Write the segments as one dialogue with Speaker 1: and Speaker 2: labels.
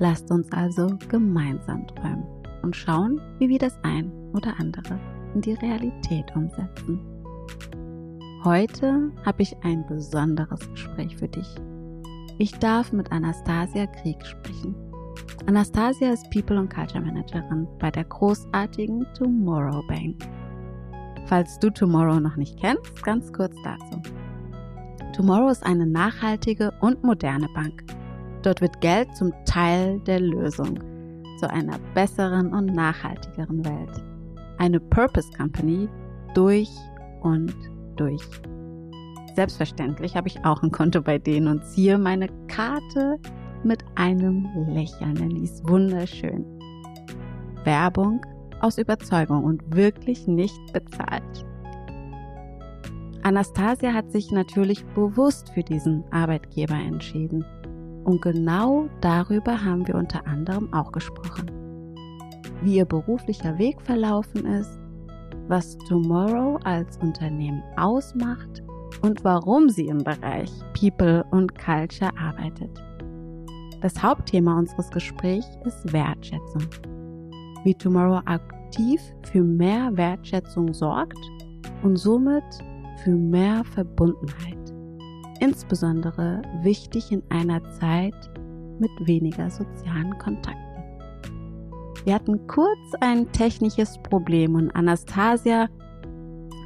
Speaker 1: Lasst uns also gemeinsam träumen und schauen, wie wir das ein oder andere in die Realität umsetzen. Heute habe ich ein besonderes Gespräch für dich. Ich darf mit Anastasia Krieg sprechen. Anastasia ist People und Culture Managerin bei der großartigen Tomorrow Bank. Falls du Tomorrow noch nicht kennst, ganz kurz dazu. Tomorrow ist eine nachhaltige und moderne Bank. Dort wird Geld zum Teil der Lösung zu einer besseren und nachhaltigeren Welt. Eine Purpose Company durch und durch. Selbstverständlich habe ich auch ein Konto bei denen und ziehe meine Karte mit einem Lächeln, denn die ist wunderschön. Werbung aus Überzeugung und wirklich nicht bezahlt. Anastasia hat sich natürlich bewusst für diesen Arbeitgeber entschieden. Und genau darüber haben wir unter anderem auch gesprochen. Wie ihr beruflicher Weg verlaufen ist, was Tomorrow als Unternehmen ausmacht und warum sie im Bereich People und Culture arbeitet. Das Hauptthema unseres Gesprächs ist Wertschätzung. Wie Tomorrow aktiv für mehr Wertschätzung sorgt und somit für mehr Verbundenheit. Insbesondere wichtig in einer Zeit mit weniger sozialen Kontakten. Wir hatten kurz ein technisches Problem und Anastasia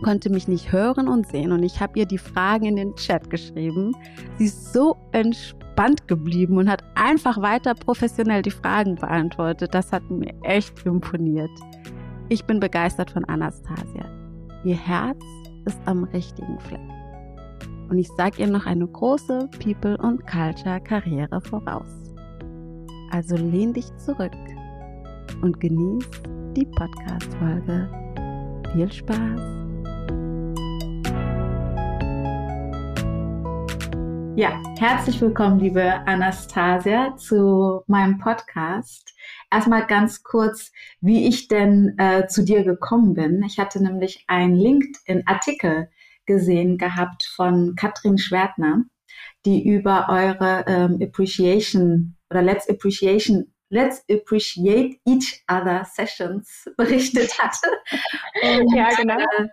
Speaker 1: konnte mich nicht hören und sehen und ich habe ihr die Fragen in den Chat geschrieben. Sie ist so entspannt geblieben und hat einfach weiter professionell die Fragen beantwortet. Das hat mir echt imponiert. Ich bin begeistert von Anastasia. Ihr Herz ist am richtigen Fleck. Und ich sage ihr noch eine große People- und Culture-Karriere voraus. Also lehn dich zurück und genieß die Podcast-Folge. Viel Spaß! Ja, herzlich willkommen, liebe Anastasia, zu meinem Podcast. Erstmal ganz kurz, wie ich denn äh, zu dir gekommen bin. Ich hatte nämlich einen LinkedIn-Artikel gesehen gehabt von Katrin Schwertner, die über eure ähm, Appreciation oder Let's Appreciation Let's Appreciate Each Other Sessions berichtet hatte. Und, ja, genau. Äh,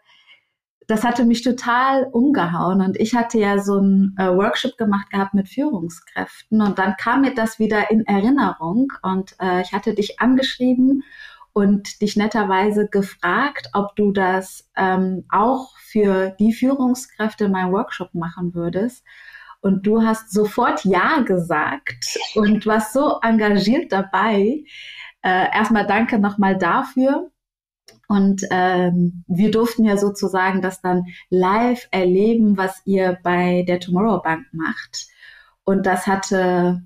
Speaker 1: das hatte mich total umgehauen und ich hatte ja so ein äh, Workshop gemacht gehabt mit Führungskräften und dann kam mir das wieder in Erinnerung und äh, ich hatte dich angeschrieben und dich netterweise gefragt, ob du das ähm, auch für die Führungskräfte in meinem Workshop machen würdest. Und du hast sofort Ja gesagt und warst so engagiert dabei. Äh, erstmal danke nochmal dafür. Und ähm, wir durften ja sozusagen das dann live erleben, was ihr bei der Tomorrow Bank macht. Und das hatte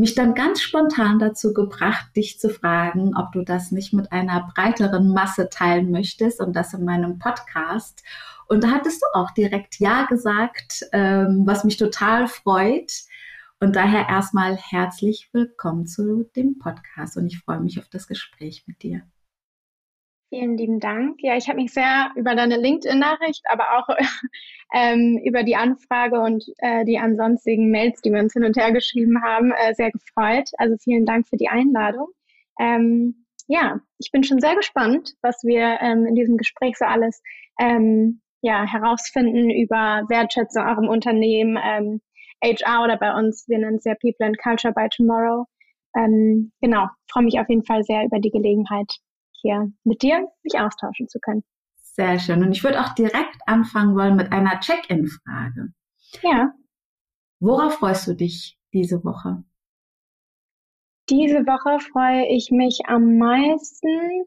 Speaker 1: mich dann ganz spontan dazu gebracht, dich zu fragen, ob du das nicht mit einer breiteren Masse teilen möchtest und das in meinem Podcast. Und da hattest du auch direkt Ja gesagt, ähm, was mich total freut. Und daher erstmal herzlich willkommen zu dem Podcast und ich freue mich auf das Gespräch mit dir.
Speaker 2: Vielen lieben Dank. Ja, ich habe mich sehr über deine LinkedIn-Nachricht, aber auch ähm, über die Anfrage und äh, die ansonsten Mails, die wir uns hin und her geschrieben haben, äh, sehr gefreut. Also vielen Dank für die Einladung. Ähm, ja, ich bin schon sehr gespannt, was wir ähm, in diesem Gespräch so alles ähm, ja, herausfinden über Wertschätzung auch im Unternehmen, ähm, HR oder bei uns, wir nennen es ja People and Culture by Tomorrow. Ähm, genau, freue mich auf jeden Fall sehr über die Gelegenheit, hier mit dir mich austauschen zu können.
Speaker 1: Sehr schön. Und ich würde auch direkt anfangen wollen mit einer Check-in-Frage.
Speaker 2: Ja.
Speaker 1: Worauf freust du dich diese Woche?
Speaker 2: Diese Woche freue ich mich am meisten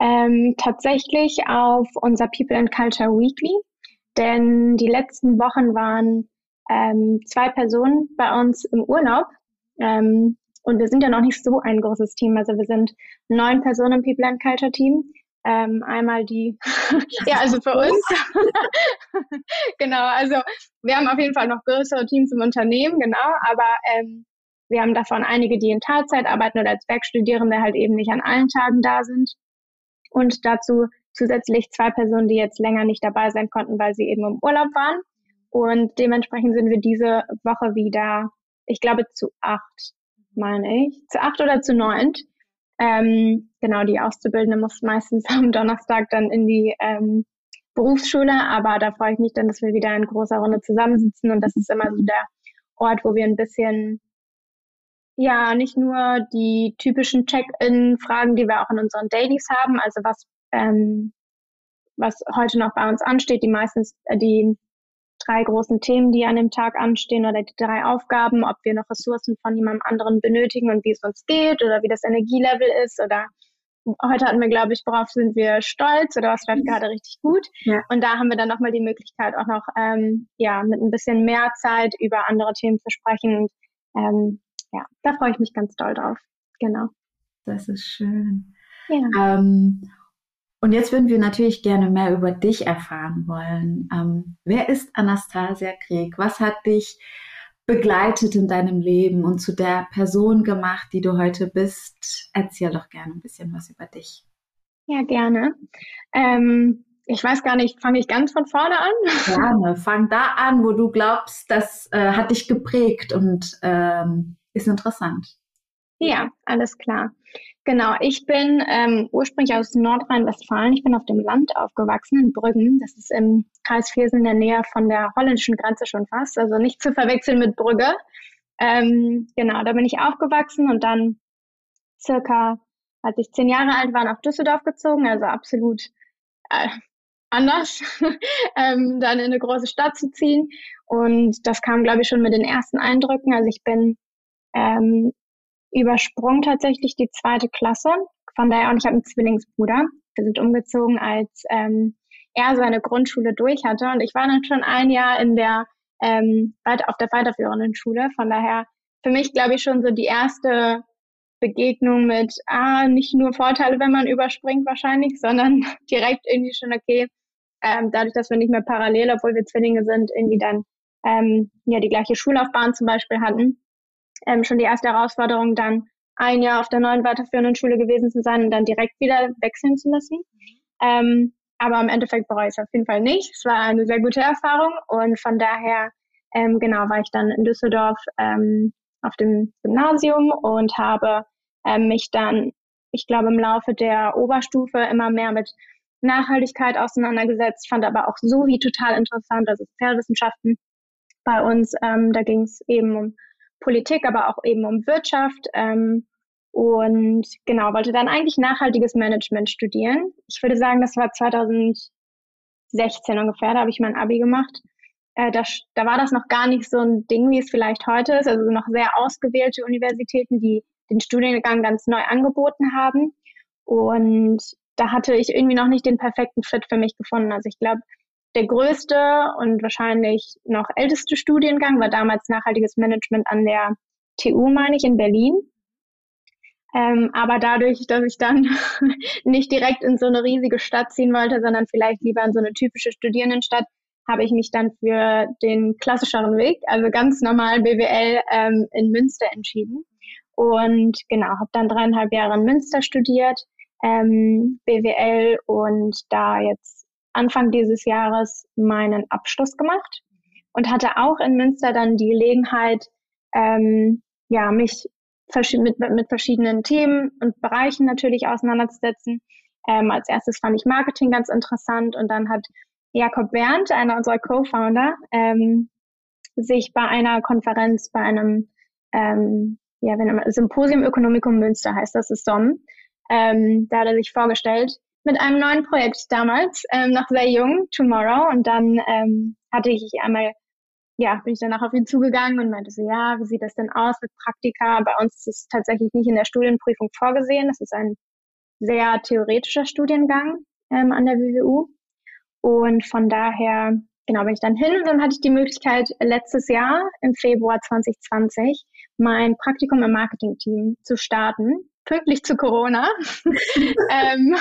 Speaker 2: ähm, tatsächlich auf unser People and Culture Weekly, denn die letzten Wochen waren ähm, zwei Personen bei uns im Urlaub. Ähm, und wir sind ja noch nicht so ein großes Team. Also wir sind neun Personen im People and Culture Team. Ähm, einmal die, ja, also für uns. genau, also wir haben auf jeden Fall noch größere Teams im Unternehmen, genau, aber ähm, wir haben davon einige, die in Teilzeit arbeiten oder als Werkstudierende halt eben nicht an allen Tagen da sind. Und dazu zusätzlich zwei Personen, die jetzt länger nicht dabei sein konnten, weil sie eben im Urlaub waren. Und dementsprechend sind wir diese Woche wieder, ich glaube, zu acht, meine ich. Zu acht oder zu neunt. Ähm, genau, die Auszubildende muss meistens am Donnerstag dann in die ähm, Berufsschule, aber da freue ich mich dann, dass wir wieder in großer Runde zusammensitzen und das ist immer so der Ort, wo wir ein bisschen ja, nicht nur die typischen Check-in-Fragen, die wir auch in unseren Dailies haben, also was, ähm, was heute noch bei uns ansteht, die meistens äh, die drei großen Themen, die an dem Tag anstehen oder die drei Aufgaben, ob wir noch Ressourcen von jemandem anderen benötigen und wie es uns geht oder wie das Energielevel ist oder heute hatten wir, glaube ich, worauf sind wir stolz oder was läuft gerade richtig gut. Ja. Und da haben wir dann nochmal die Möglichkeit, auch noch ähm, ja, mit ein bisschen mehr Zeit über andere Themen zu sprechen. Und ähm, ja, da freue ich mich ganz doll drauf. Genau.
Speaker 3: Das ist schön. Ja. Ähm, und jetzt würden wir natürlich gerne mehr über dich erfahren wollen. Ähm, wer ist Anastasia Krieg? Was hat dich begleitet in deinem Leben und zu der Person gemacht, die du heute bist? Erzähl doch gerne ein bisschen was über dich.
Speaker 2: Ja, gerne. Ähm, ich weiß gar nicht, fange ich ganz von vorne an?
Speaker 3: Gerne, fang da an, wo du glaubst, das äh, hat dich geprägt und ähm, ist interessant.
Speaker 2: Ja, alles klar. Genau, ich bin ähm, ursprünglich aus Nordrhein-Westfalen. Ich bin auf dem Land aufgewachsen, in Brüggen. Das ist im Kreis Viersen in der Nähe von der holländischen Grenze schon fast. Also nicht zu verwechseln mit Brügge. Ähm, genau, da bin ich aufgewachsen und dann circa, als ich zehn Jahre alt war, nach Düsseldorf gezogen. Also absolut äh, anders, ähm, dann in eine große Stadt zu ziehen. Und das kam, glaube ich, schon mit den ersten Eindrücken. Also ich bin ähm, übersprungen tatsächlich die zweite Klasse. Von daher, und ich habe einen Zwillingsbruder. Wir sind umgezogen, als ähm, er seine Grundschule durch hatte. Und ich war dann schon ein Jahr in der ähm, auf der weiterführenden Schule. Von daher für mich, glaube ich, schon so die erste Begegnung mit, ah, nicht nur Vorteile, wenn man überspringt wahrscheinlich, sondern direkt irgendwie schon, okay, ähm, dadurch, dass wir nicht mehr parallel, obwohl wir Zwillinge sind, irgendwie dann ähm, ja die gleiche Schullaufbahn zum Beispiel hatten, ähm, schon die erste Herausforderung, dann ein Jahr auf der neuen weiterführenden Schule gewesen zu sein und dann direkt wieder wechseln zu müssen. Ähm, aber im Endeffekt bereue ich es auf jeden Fall nicht. Es war eine sehr gute Erfahrung und von daher, ähm, genau, war ich dann in Düsseldorf ähm, auf dem Gymnasium und habe ähm, mich dann, ich glaube, im Laufe der Oberstufe immer mehr mit Nachhaltigkeit auseinandergesetzt, fand aber auch so wie total interessant, also Sozialwissenschaften bei uns. Ähm, da ging es eben um Politik, aber auch eben um Wirtschaft. Ähm, und genau, wollte dann eigentlich nachhaltiges Management studieren. Ich würde sagen, das war 2016 ungefähr, da habe ich mein Abi gemacht. Äh, da, da war das noch gar nicht so ein Ding, wie es vielleicht heute ist. Also noch sehr ausgewählte Universitäten, die den Studiengang ganz neu angeboten haben. Und da hatte ich irgendwie noch nicht den perfekten Fit für mich gefunden. Also ich glaube, der größte und wahrscheinlich noch älteste Studiengang war damals nachhaltiges Management an der TU, meine ich, in Berlin. Ähm, aber dadurch, dass ich dann nicht direkt in so eine riesige Stadt ziehen wollte, sondern vielleicht lieber in so eine typische Studierendenstadt, habe ich mich dann für den klassischeren Weg, also ganz normal BWL ähm, in Münster entschieden. Und genau, habe dann dreieinhalb Jahre in Münster studiert, ähm, BWL und da jetzt Anfang dieses Jahres meinen Abschluss gemacht und hatte auch in Münster dann die Gelegenheit, ähm, ja, mich mit, mit verschiedenen Themen und Bereichen natürlich auseinanderzusetzen. Ähm, als erstes fand ich Marketing ganz interessant und dann hat Jakob Berndt, einer unserer Co-Founder, ähm, sich bei einer Konferenz, bei einem ähm, ja, Symposium Ökonomikum Münster heißt das, ist SOM, ähm, da hat er sich vorgestellt mit einem neuen Projekt damals, ähm, noch sehr jung, Tomorrow. Und dann ähm, hatte ich einmal, ja, bin ich danach auf ihn zugegangen und meinte so, ja, wie sieht das denn aus mit Praktika? Bei uns ist es tatsächlich nicht in der Studienprüfung vorgesehen. Das ist ein sehr theoretischer Studiengang ähm, an der WWU. Und von daher, genau, bin ich dann hin und dann hatte ich die Möglichkeit letztes Jahr im Februar 2020 mein Praktikum im Marketing-Team zu starten, pünktlich zu Corona. ähm,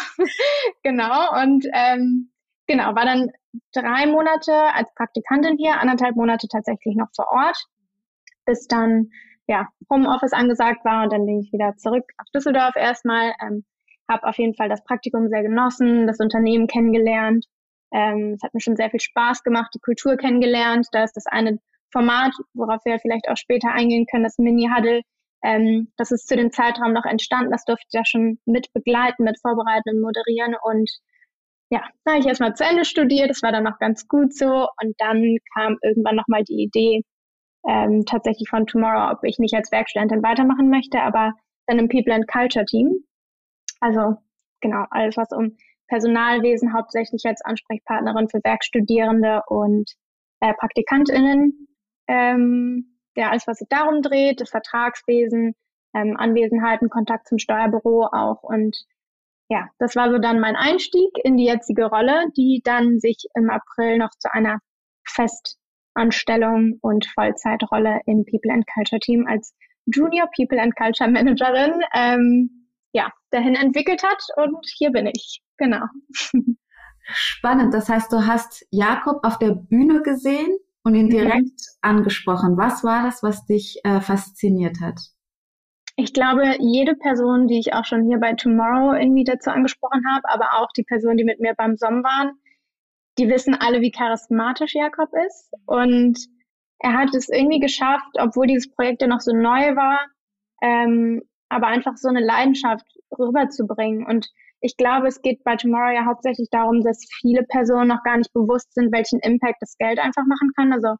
Speaker 2: genau, und ähm, genau, war dann drei Monate als Praktikantin hier, anderthalb Monate tatsächlich noch vor Ort, bis dann ja Homeoffice angesagt war und dann bin ich wieder zurück auf Düsseldorf erstmal. Ähm, habe auf jeden Fall das Praktikum sehr genossen, das Unternehmen kennengelernt. Ähm, es hat mir schon sehr viel Spaß gemacht, die Kultur kennengelernt. Da ist das eine Format, worauf wir vielleicht auch später eingehen können, das Mini-Huddle. Ähm, das ist zu dem Zeitraum noch entstanden. Das durfte ich ja schon mit begleiten, mit vorbereiten und moderieren. Und ja, da habe ich erstmal zu Ende studiert. Das war dann noch ganz gut so. Und dann kam irgendwann nochmal die Idee, ähm, tatsächlich von Tomorrow, ob ich nicht als Werkstudentin weitermachen möchte, aber dann im People and Culture Team. Also genau, alles was um Personalwesen hauptsächlich als Ansprechpartnerin für Werkstudierende und äh, PraktikantInnen. Ähm, ja, alles, was sich darum dreht, das Vertragswesen, ähm, Anwesenheiten, Kontakt zum Steuerbüro auch. Und ja, das war so dann mein Einstieg in die jetzige Rolle, die dann sich im April noch zu einer Festanstellung und Vollzeitrolle im People and Culture Team als Junior People and Culture Managerin ähm, ja, dahin entwickelt hat. Und hier bin ich. Genau.
Speaker 3: Spannend. Das heißt, du hast Jakob auf der Bühne gesehen und ihn mhm. direkt angesprochen. Was war das, was dich äh, fasziniert hat?
Speaker 2: Ich glaube, jede Person, die ich auch schon hier bei Tomorrow irgendwie dazu angesprochen habe, aber auch die Personen, die mit mir beim Somm waren, die wissen alle, wie charismatisch Jakob ist. Und er hat es irgendwie geschafft, obwohl dieses Projekt ja noch so neu war, ähm, aber einfach so eine Leidenschaft rüberzubringen. Und ich glaube, es geht bei Tomorrow ja hauptsächlich darum, dass viele Personen noch gar nicht bewusst sind, welchen Impact das Geld einfach machen kann. Also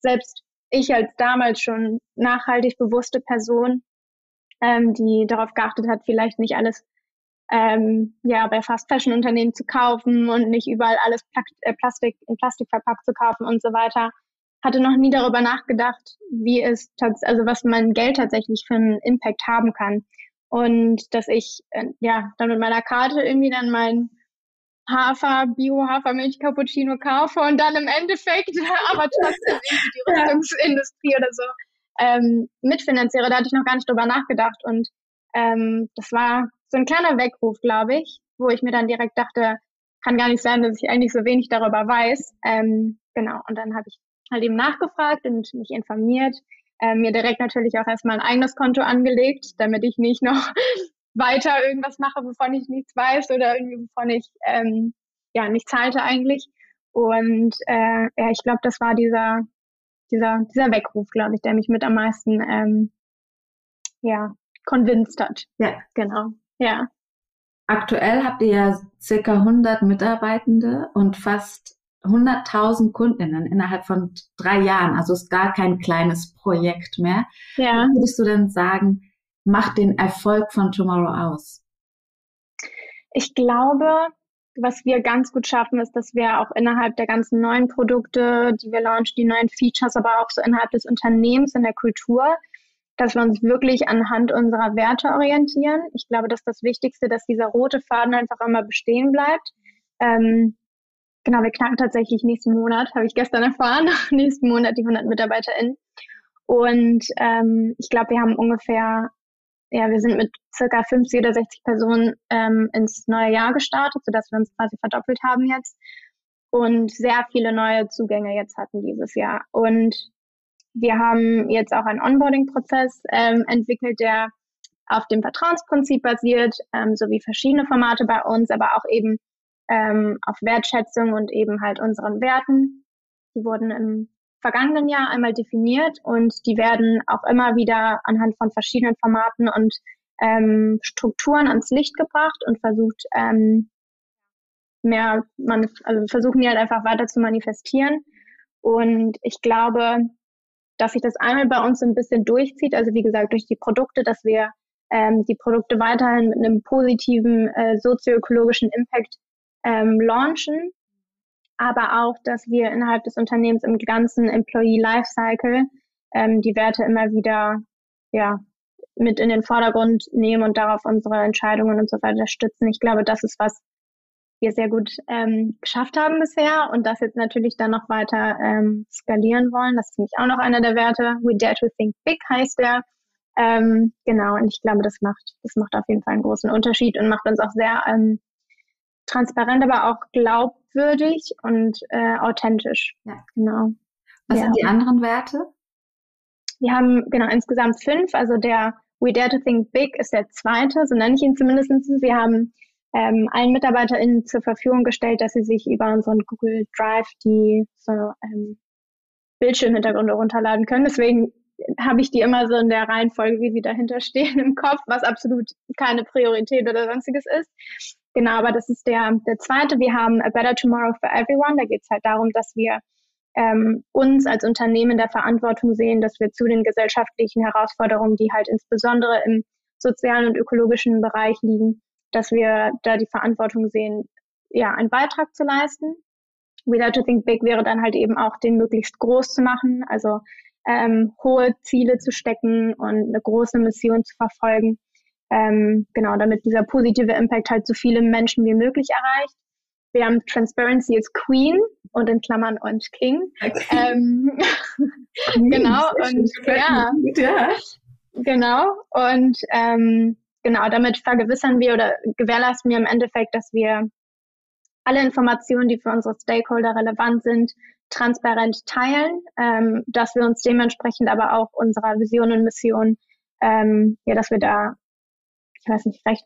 Speaker 2: selbst ich als damals schon nachhaltig bewusste Person, ähm, die darauf geachtet hat, vielleicht nicht alles ähm, ja bei Fast Fashion Unternehmen zu kaufen und nicht überall alles Pla äh, Plastik in Plastik verpackt zu kaufen und so weiter, hatte noch nie darüber nachgedacht, wie es also was mein Geld tatsächlich für einen Impact haben kann und dass ich äh, ja dann mit meiner Karte irgendwie dann mein Hafer, Bio-Hafermilch Cappuccino kaufe und dann im Endeffekt aber trotzdem irgendwie die Rüstungsindustrie oder so ähm, mitfinanziere. Da hatte ich noch gar nicht drüber nachgedacht und ähm, das war so ein kleiner Weckruf, glaube ich, wo ich mir dann direkt dachte, kann gar nicht sein, dass ich eigentlich so wenig darüber weiß. Ähm, genau, und dann habe ich halt eben nachgefragt und mich informiert, äh, mir direkt natürlich auch erstmal ein eigenes Konto angelegt, damit ich nicht noch weiter irgendwas mache, wovon ich nichts weiß oder irgendwie wovon ich ähm, ja nichts halte eigentlich. Und äh, ja, ich glaube, das war dieser dieser dieser Weckruf, glaube ich, der mich mit am meisten ähm, ja convinced hat. Ja, genau. Ja.
Speaker 3: Aktuell habt ihr ja circa 100 Mitarbeitende und fast 100.000 Kundinnen innerhalb von drei Jahren. Also ist gar kein kleines Projekt mehr. Ja. Was würdest du denn sagen, macht den Erfolg von Tomorrow aus?
Speaker 2: Ich glaube, was wir ganz gut schaffen, ist, dass wir auch innerhalb der ganzen neuen Produkte, die wir launchen, die neuen Features, aber auch so innerhalb des Unternehmens, in der Kultur, dass wir uns wirklich anhand unserer Werte orientieren. Ich glaube, das ist das Wichtigste, dass dieser rote Faden einfach immer bestehen bleibt. Ähm, Genau, wir knacken tatsächlich nächsten Monat, habe ich gestern erfahren, nächsten Monat die 100 MitarbeiterInnen. Und ähm, ich glaube, wir haben ungefähr, ja, wir sind mit circa 50 oder 60 Personen ähm, ins neue Jahr gestartet, sodass wir uns quasi verdoppelt haben jetzt und sehr viele neue Zugänge jetzt hatten dieses Jahr. Und wir haben jetzt auch einen Onboarding-Prozess ähm, entwickelt, der auf dem Vertrauensprinzip basiert, ähm, sowie verschiedene Formate bei uns, aber auch eben ähm, auf Wertschätzung und eben halt unseren Werten. Die wurden im vergangenen Jahr einmal definiert und die werden auch immer wieder anhand von verschiedenen Formaten und ähm, Strukturen ans Licht gebracht und versucht, ähm, mehr, man, also versuchen die halt einfach weiter zu manifestieren. Und ich glaube, dass sich das einmal bei uns so ein bisschen durchzieht, also wie gesagt, durch die Produkte, dass wir ähm, die Produkte weiterhin mit einem positiven äh, sozioökologischen Impact ähm, launchen, aber auch, dass wir innerhalb des Unternehmens im ganzen Employee Lifecycle ähm, die Werte immer wieder ja, mit in den Vordergrund nehmen und darauf unsere Entscheidungen und so weiter stützen. Ich glaube, das ist was wir sehr gut ähm, geschafft haben bisher und das jetzt natürlich dann noch weiter ähm, skalieren wollen. Das ist nämlich auch noch einer der Werte. We dare to think big heißt der. Ähm, genau, und ich glaube, das macht, das macht auf jeden Fall einen großen Unterschied und macht uns auch sehr ähm, transparent, aber auch glaubwürdig und äh, authentisch.
Speaker 3: Ja. Genau. Was ja. sind die anderen Werte?
Speaker 2: Wir haben genau insgesamt fünf. Also der We Dare to Think Big ist der zweite, so nenne ich ihn zumindest. Wir haben ähm, allen MitarbeiterInnen zur Verfügung gestellt, dass sie sich über unseren Google Drive die so ähm, Bildschirmhintergründe runterladen können. Deswegen habe ich die immer so in der Reihenfolge, wie sie dahinter stehen im Kopf, was absolut keine Priorität oder sonstiges ist. Genau, aber das ist der, der zweite. Wir haben A Better Tomorrow for Everyone. Da geht es halt darum, dass wir ähm, uns als Unternehmen der Verantwortung sehen, dass wir zu den gesellschaftlichen Herausforderungen, die halt insbesondere im sozialen und ökologischen Bereich liegen, dass wir da die Verantwortung sehen, ja, einen Beitrag zu leisten. We Dare to Think Big wäre dann halt eben auch, den möglichst groß zu machen, also ähm, hohe Ziele zu stecken und eine große Mission zu verfolgen. Ähm, genau, damit dieser positive Impact halt so viele Menschen wie möglich erreicht. Wir haben Transparency is Queen und in Klammern und King. Okay. Ähm, genau, und ja, ja, genau. Und ähm, genau, damit vergewissern wir oder gewährleisten wir im Endeffekt, dass wir alle Informationen, die für unsere Stakeholder relevant sind, transparent teilen, ähm, dass wir uns dementsprechend aber auch unserer Vision und Mission, ähm, ja, dass wir da, ich weiß nicht, recht,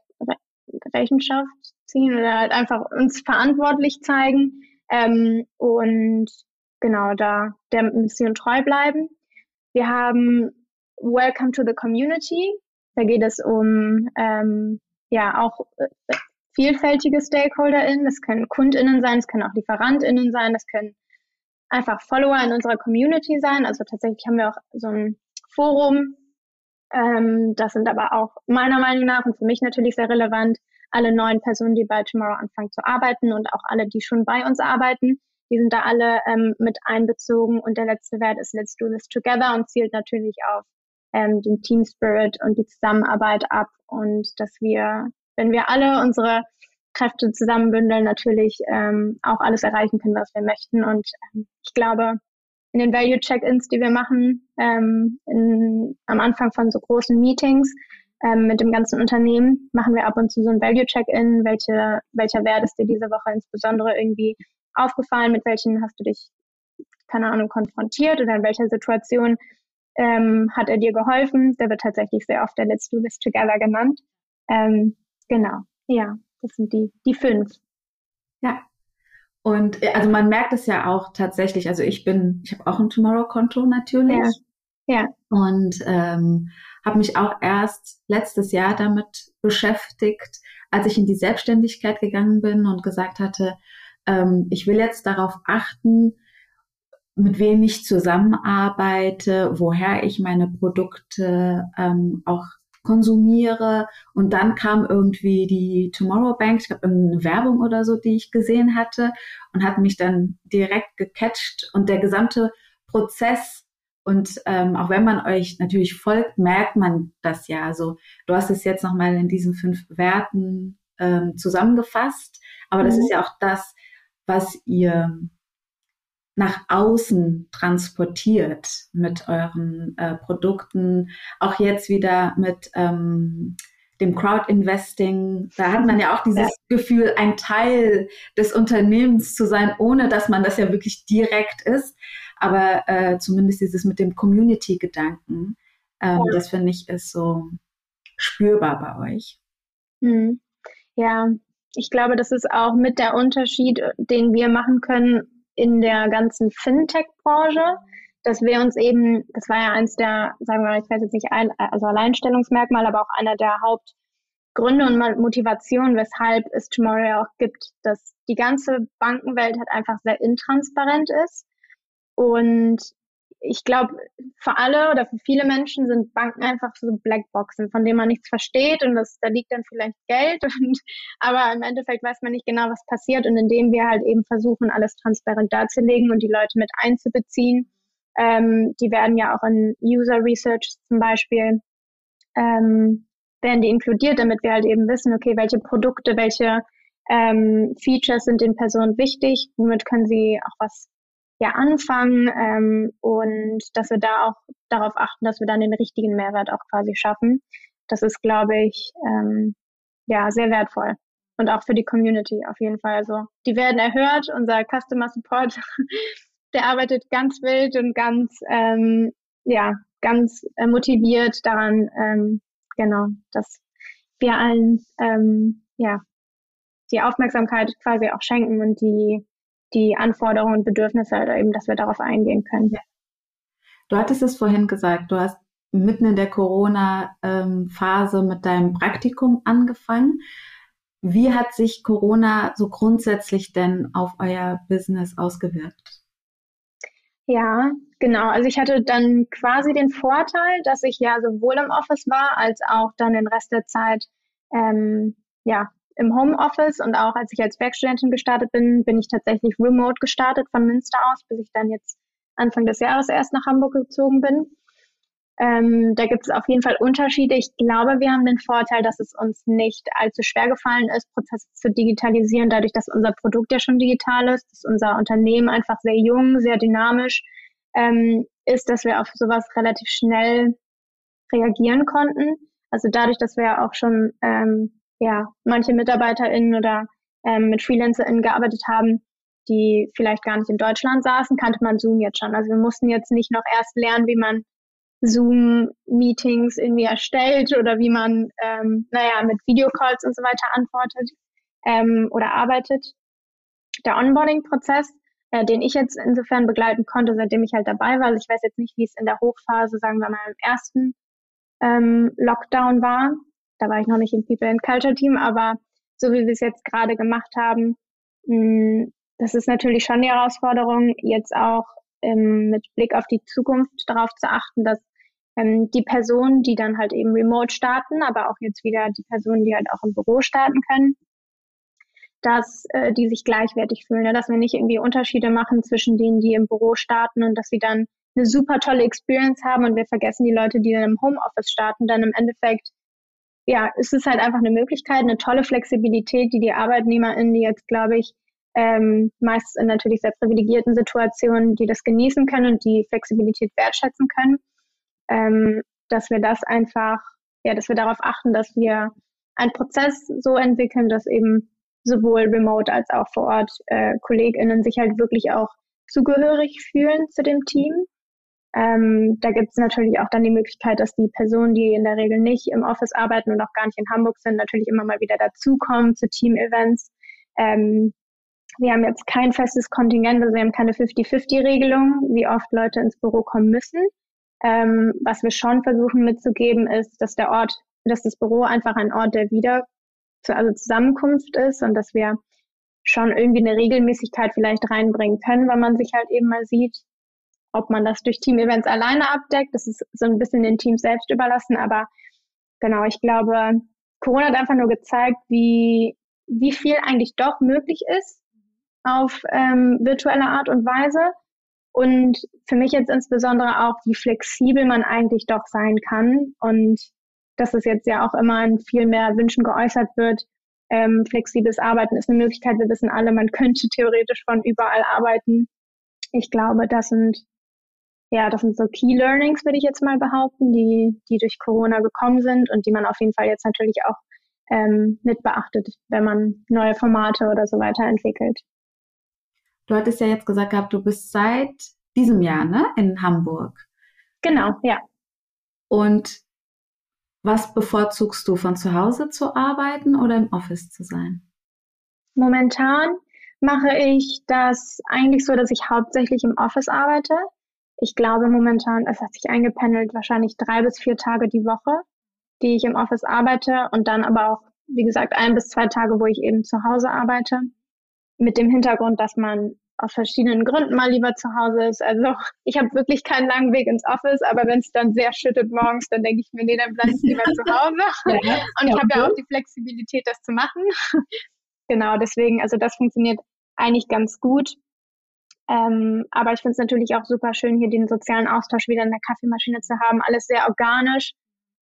Speaker 2: Rechenschaft ziehen oder halt einfach uns verantwortlich zeigen ähm, und genau da der Mission treu bleiben. Wir haben Welcome to the Community. Da geht es um ähm, ja auch äh, vielfältige StakeholderInnen. Das können KundInnen sein, das können auch LieferantInnen sein, das können einfach Follower in unserer Community sein. Also tatsächlich haben wir auch so ein Forum. Ähm, das sind aber auch meiner Meinung nach und für mich natürlich sehr relevant alle neuen Personen, die bei Tomorrow anfangen zu arbeiten und auch alle, die schon bei uns arbeiten. Die sind da alle ähm, mit einbezogen und der letzte Wert ist Let's Do This Together und zielt natürlich auf ähm, den Team Spirit und die Zusammenarbeit ab und dass wir, wenn wir alle unsere Kräfte zusammenbündeln, natürlich ähm, auch alles erreichen können, was wir möchten. Und ähm, ich glaube, in den Value Check-ins, die wir machen, ähm, in, am Anfang von so großen Meetings, ähm, mit dem ganzen Unternehmen machen wir ab und zu so ein Value-Check-In. Welche, welcher Wert ist dir diese Woche insbesondere irgendwie aufgefallen? Mit welchen hast du dich, keine Ahnung, konfrontiert oder in welcher Situation ähm, hat er dir geholfen? Der wird tatsächlich sehr oft der Let's Do This Together genannt. Ähm, genau, ja, das sind die, die fünf.
Speaker 3: Ja. Und äh, also man merkt es ja auch tatsächlich, also ich bin, ich habe auch ein Tomorrow-Konto natürlich.
Speaker 2: Ja. ja.
Speaker 3: Und ähm, habe mich auch erst letztes Jahr damit beschäftigt, als ich in die Selbstständigkeit gegangen bin und gesagt hatte, ähm, ich will jetzt darauf achten, mit wem ich zusammenarbeite, woher ich meine Produkte ähm, auch konsumiere. Und dann kam irgendwie die Tomorrow Bank, ich glaube, eine Werbung oder so, die ich gesehen hatte und hat mich dann direkt gecatcht. Und der gesamte Prozess und ähm, auch wenn man euch natürlich folgt, merkt man das ja. Also du hast es jetzt nochmal in diesen fünf Werten ähm, zusammengefasst, aber mhm. das ist ja auch das, was ihr nach außen transportiert mit euren äh, Produkten. Auch jetzt wieder mit ähm, dem Crowd-Investing. Da hat man ja auch dieses ja. Gefühl, ein Teil des Unternehmens zu sein, ohne dass man das ja wirklich direkt ist aber äh, zumindest dieses mit dem Community-Gedanken, ähm, ja. das finde ich ist so spürbar bei euch.
Speaker 2: Hm. Ja, ich glaube, das ist auch mit der Unterschied, den wir machen können in der ganzen Fintech-Branche, dass wir uns eben, das war ja eins der, sagen wir mal, ich weiß jetzt nicht, ein, also Alleinstellungsmerkmal, aber auch einer der Hauptgründe und Motivationen, weshalb es Tomorrow auch gibt, dass die ganze Bankenwelt halt einfach sehr intransparent ist. Und ich glaube, für alle oder für viele Menschen sind Banken einfach so Blackboxen, von denen man nichts versteht und das, da liegt dann vielleicht Geld und, aber im Endeffekt weiß man nicht genau, was passiert und indem wir halt eben versuchen, alles transparent darzulegen und die Leute mit einzubeziehen, ähm, die werden ja auch in User Research zum Beispiel, ähm, werden die inkludiert, damit wir halt eben wissen, okay, welche Produkte, welche ähm, Features sind den Personen wichtig, womit können sie auch was ja anfangen ähm, und dass wir da auch darauf achten, dass wir dann den richtigen Mehrwert auch quasi schaffen. Das ist, glaube ich, ähm, ja sehr wertvoll und auch für die Community auf jeden Fall. Also die werden erhört. Unser Customer Support, der arbeitet ganz wild und ganz ähm, ja ganz äh, motiviert daran, ähm, genau, dass wir allen ähm, ja die Aufmerksamkeit quasi auch schenken und die die Anforderungen und Bedürfnisse oder eben, dass wir darauf eingehen können.
Speaker 3: Du hattest es vorhin gesagt, du hast mitten in der Corona-Phase mit deinem Praktikum angefangen. Wie hat sich Corona so grundsätzlich denn auf euer Business ausgewirkt?
Speaker 2: Ja, genau. Also ich hatte dann quasi den Vorteil, dass ich ja sowohl im Office war, als auch dann den Rest der Zeit ähm, ja, im Homeoffice und auch als ich als Werkstudentin gestartet bin, bin ich tatsächlich remote gestartet von Münster aus, bis ich dann jetzt Anfang des Jahres erst nach Hamburg gezogen bin. Ähm, da gibt es auf jeden Fall Unterschiede. Ich glaube, wir haben den Vorteil, dass es uns nicht allzu schwer gefallen ist, Prozesse zu digitalisieren, dadurch, dass unser Produkt ja schon digital ist, dass unser Unternehmen einfach sehr jung, sehr dynamisch ähm, ist, dass wir auf sowas relativ schnell reagieren konnten. Also dadurch, dass wir auch schon ähm, ja, manche MitarbeiterInnen oder ähm, mit FreelancerInnen gearbeitet haben, die vielleicht gar nicht in Deutschland saßen, kannte man Zoom jetzt schon. Also wir mussten jetzt nicht noch erst lernen, wie man Zoom-Meetings irgendwie erstellt oder wie man, ähm, naja, mit Videocalls und so weiter antwortet ähm, oder arbeitet. Der Onboarding-Prozess, äh, den ich jetzt insofern begleiten konnte, seitdem ich halt dabei war, also ich weiß jetzt nicht, wie es in der Hochphase, sagen wir mal, im ersten ähm, Lockdown war, da war ich noch nicht im People and Culture Team, aber so wie wir es jetzt gerade gemacht haben, mh, mm, das ist natürlich schon die Herausforderung, jetzt auch ähm, mit Blick auf die Zukunft darauf zu achten, dass ähm, die Personen, die dann halt eben remote starten, aber auch jetzt wieder die Personen, die halt auch im Büro starten können, dass äh, die sich gleichwertig fühlen, ne? dass wir nicht irgendwie Unterschiede machen zwischen denen, die im Büro starten und dass sie dann eine super tolle Experience haben und wir vergessen die Leute, die dann im Homeoffice starten, dann im Endeffekt ja, es ist halt einfach eine Möglichkeit, eine tolle Flexibilität, die die ArbeitnehmerInnen, die jetzt, glaube ich, ähm, meist in natürlich sehr privilegierten Situationen, die das genießen können und die Flexibilität wertschätzen können, ähm, dass wir das einfach, ja, dass wir darauf achten, dass wir einen Prozess so entwickeln, dass eben sowohl remote als auch vor Ort äh, KollegInnen sich halt wirklich auch zugehörig fühlen zu dem Team ähm, da gibt es natürlich auch dann die Möglichkeit, dass die Personen, die in der Regel nicht im Office arbeiten und auch gar nicht in Hamburg sind, natürlich immer mal wieder dazukommen zu Team-Events. Ähm, wir haben jetzt kein festes Kontingent, also wir haben keine 50-50-Regelung, wie oft Leute ins Büro kommen müssen. Ähm, was wir schon versuchen mitzugeben, ist, dass der Ort, dass das Büro einfach ein Ort der Wieder, also Zusammenkunft ist und dass wir schon irgendwie eine Regelmäßigkeit vielleicht reinbringen können, weil man sich halt eben mal sieht. Ob man das durch Team-Events alleine abdeckt, das ist so ein bisschen den Teams selbst überlassen. Aber genau, ich glaube, Corona hat einfach nur gezeigt, wie, wie viel eigentlich doch möglich ist auf ähm, virtuelle Art und Weise. Und für mich jetzt insbesondere auch, wie flexibel man eigentlich doch sein kann. Und dass es jetzt ja auch immer in viel mehr Wünschen geäußert wird. Ähm, flexibles Arbeiten ist eine Möglichkeit. Wir wissen alle, man könnte theoretisch von überall arbeiten. Ich glaube, das sind ja, das sind so Key Learnings, würde ich jetzt mal behaupten, die, die durch Corona gekommen sind und die man auf jeden Fall jetzt natürlich auch ähm, mit beachtet, wenn man neue Formate oder so weiter entwickelt.
Speaker 3: Du hattest ja jetzt gesagt gehabt, du bist seit diesem Jahr, ne, in Hamburg.
Speaker 2: Genau, ja.
Speaker 3: Und was bevorzugst du, von zu Hause zu arbeiten oder im Office zu sein?
Speaker 2: Momentan mache ich das eigentlich so, dass ich hauptsächlich im Office arbeite ich glaube momentan, es hat sich eingependelt, wahrscheinlich drei bis vier Tage die Woche, die ich im Office arbeite und dann aber auch, wie gesagt, ein bis zwei Tage, wo ich eben zu Hause arbeite. Mit dem Hintergrund, dass man aus verschiedenen Gründen mal lieber zu Hause ist. Also ich habe wirklich keinen langen Weg ins Office, aber wenn es dann sehr schüttet morgens, dann denke ich mir, nee, dann bleibe ich lieber zu Hause. Ja, und ich habe ja auch die Flexibilität, das zu machen. genau, deswegen, also das funktioniert eigentlich ganz gut. Ähm, aber ich finde es natürlich auch super schön, hier den sozialen Austausch wieder in der Kaffeemaschine zu haben. Alles sehr organisch.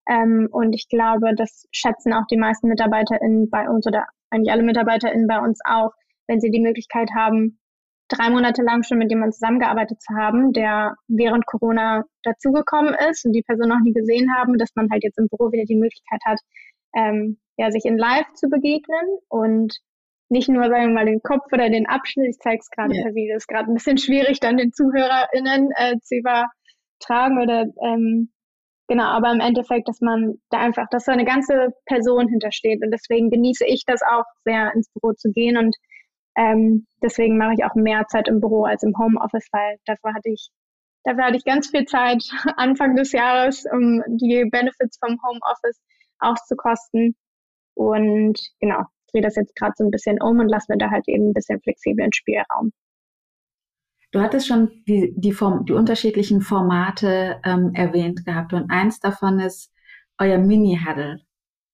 Speaker 2: Ähm, und ich glaube, das schätzen auch die meisten MitarbeiterInnen bei uns oder eigentlich alle MitarbeiterInnen bei uns auch, wenn sie die Möglichkeit haben, drei Monate lang schon mit jemandem zusammengearbeitet zu haben, der während Corona dazugekommen ist und die Person noch nie gesehen haben, dass man halt jetzt im Büro wieder die Möglichkeit hat, ähm, ja, sich in Live zu begegnen und nicht nur, sagen wir mal, den Kopf oder den Abschnitt, ich zeige es gerade ja. per Video, ist gerade ein bisschen schwierig, dann den ZuhörerInnen äh, zu übertragen oder ähm, genau, aber im Endeffekt, dass man da einfach, dass da eine ganze Person hintersteht und deswegen genieße ich das auch sehr, ins Büro zu gehen und ähm, deswegen mache ich auch mehr Zeit im Büro als im Homeoffice, weil dafür hatte ich Dafür hatte ich ganz viel Zeit Anfang des Jahres, um die Benefits vom Homeoffice auszukosten. Und genau, drehe das jetzt gerade so ein bisschen um und lasse mir da halt eben ein bisschen flexiblen Spielraum.
Speaker 3: Du hattest schon die, die, Form, die unterschiedlichen Formate ähm, erwähnt gehabt und eins davon ist euer Mini-Huddle.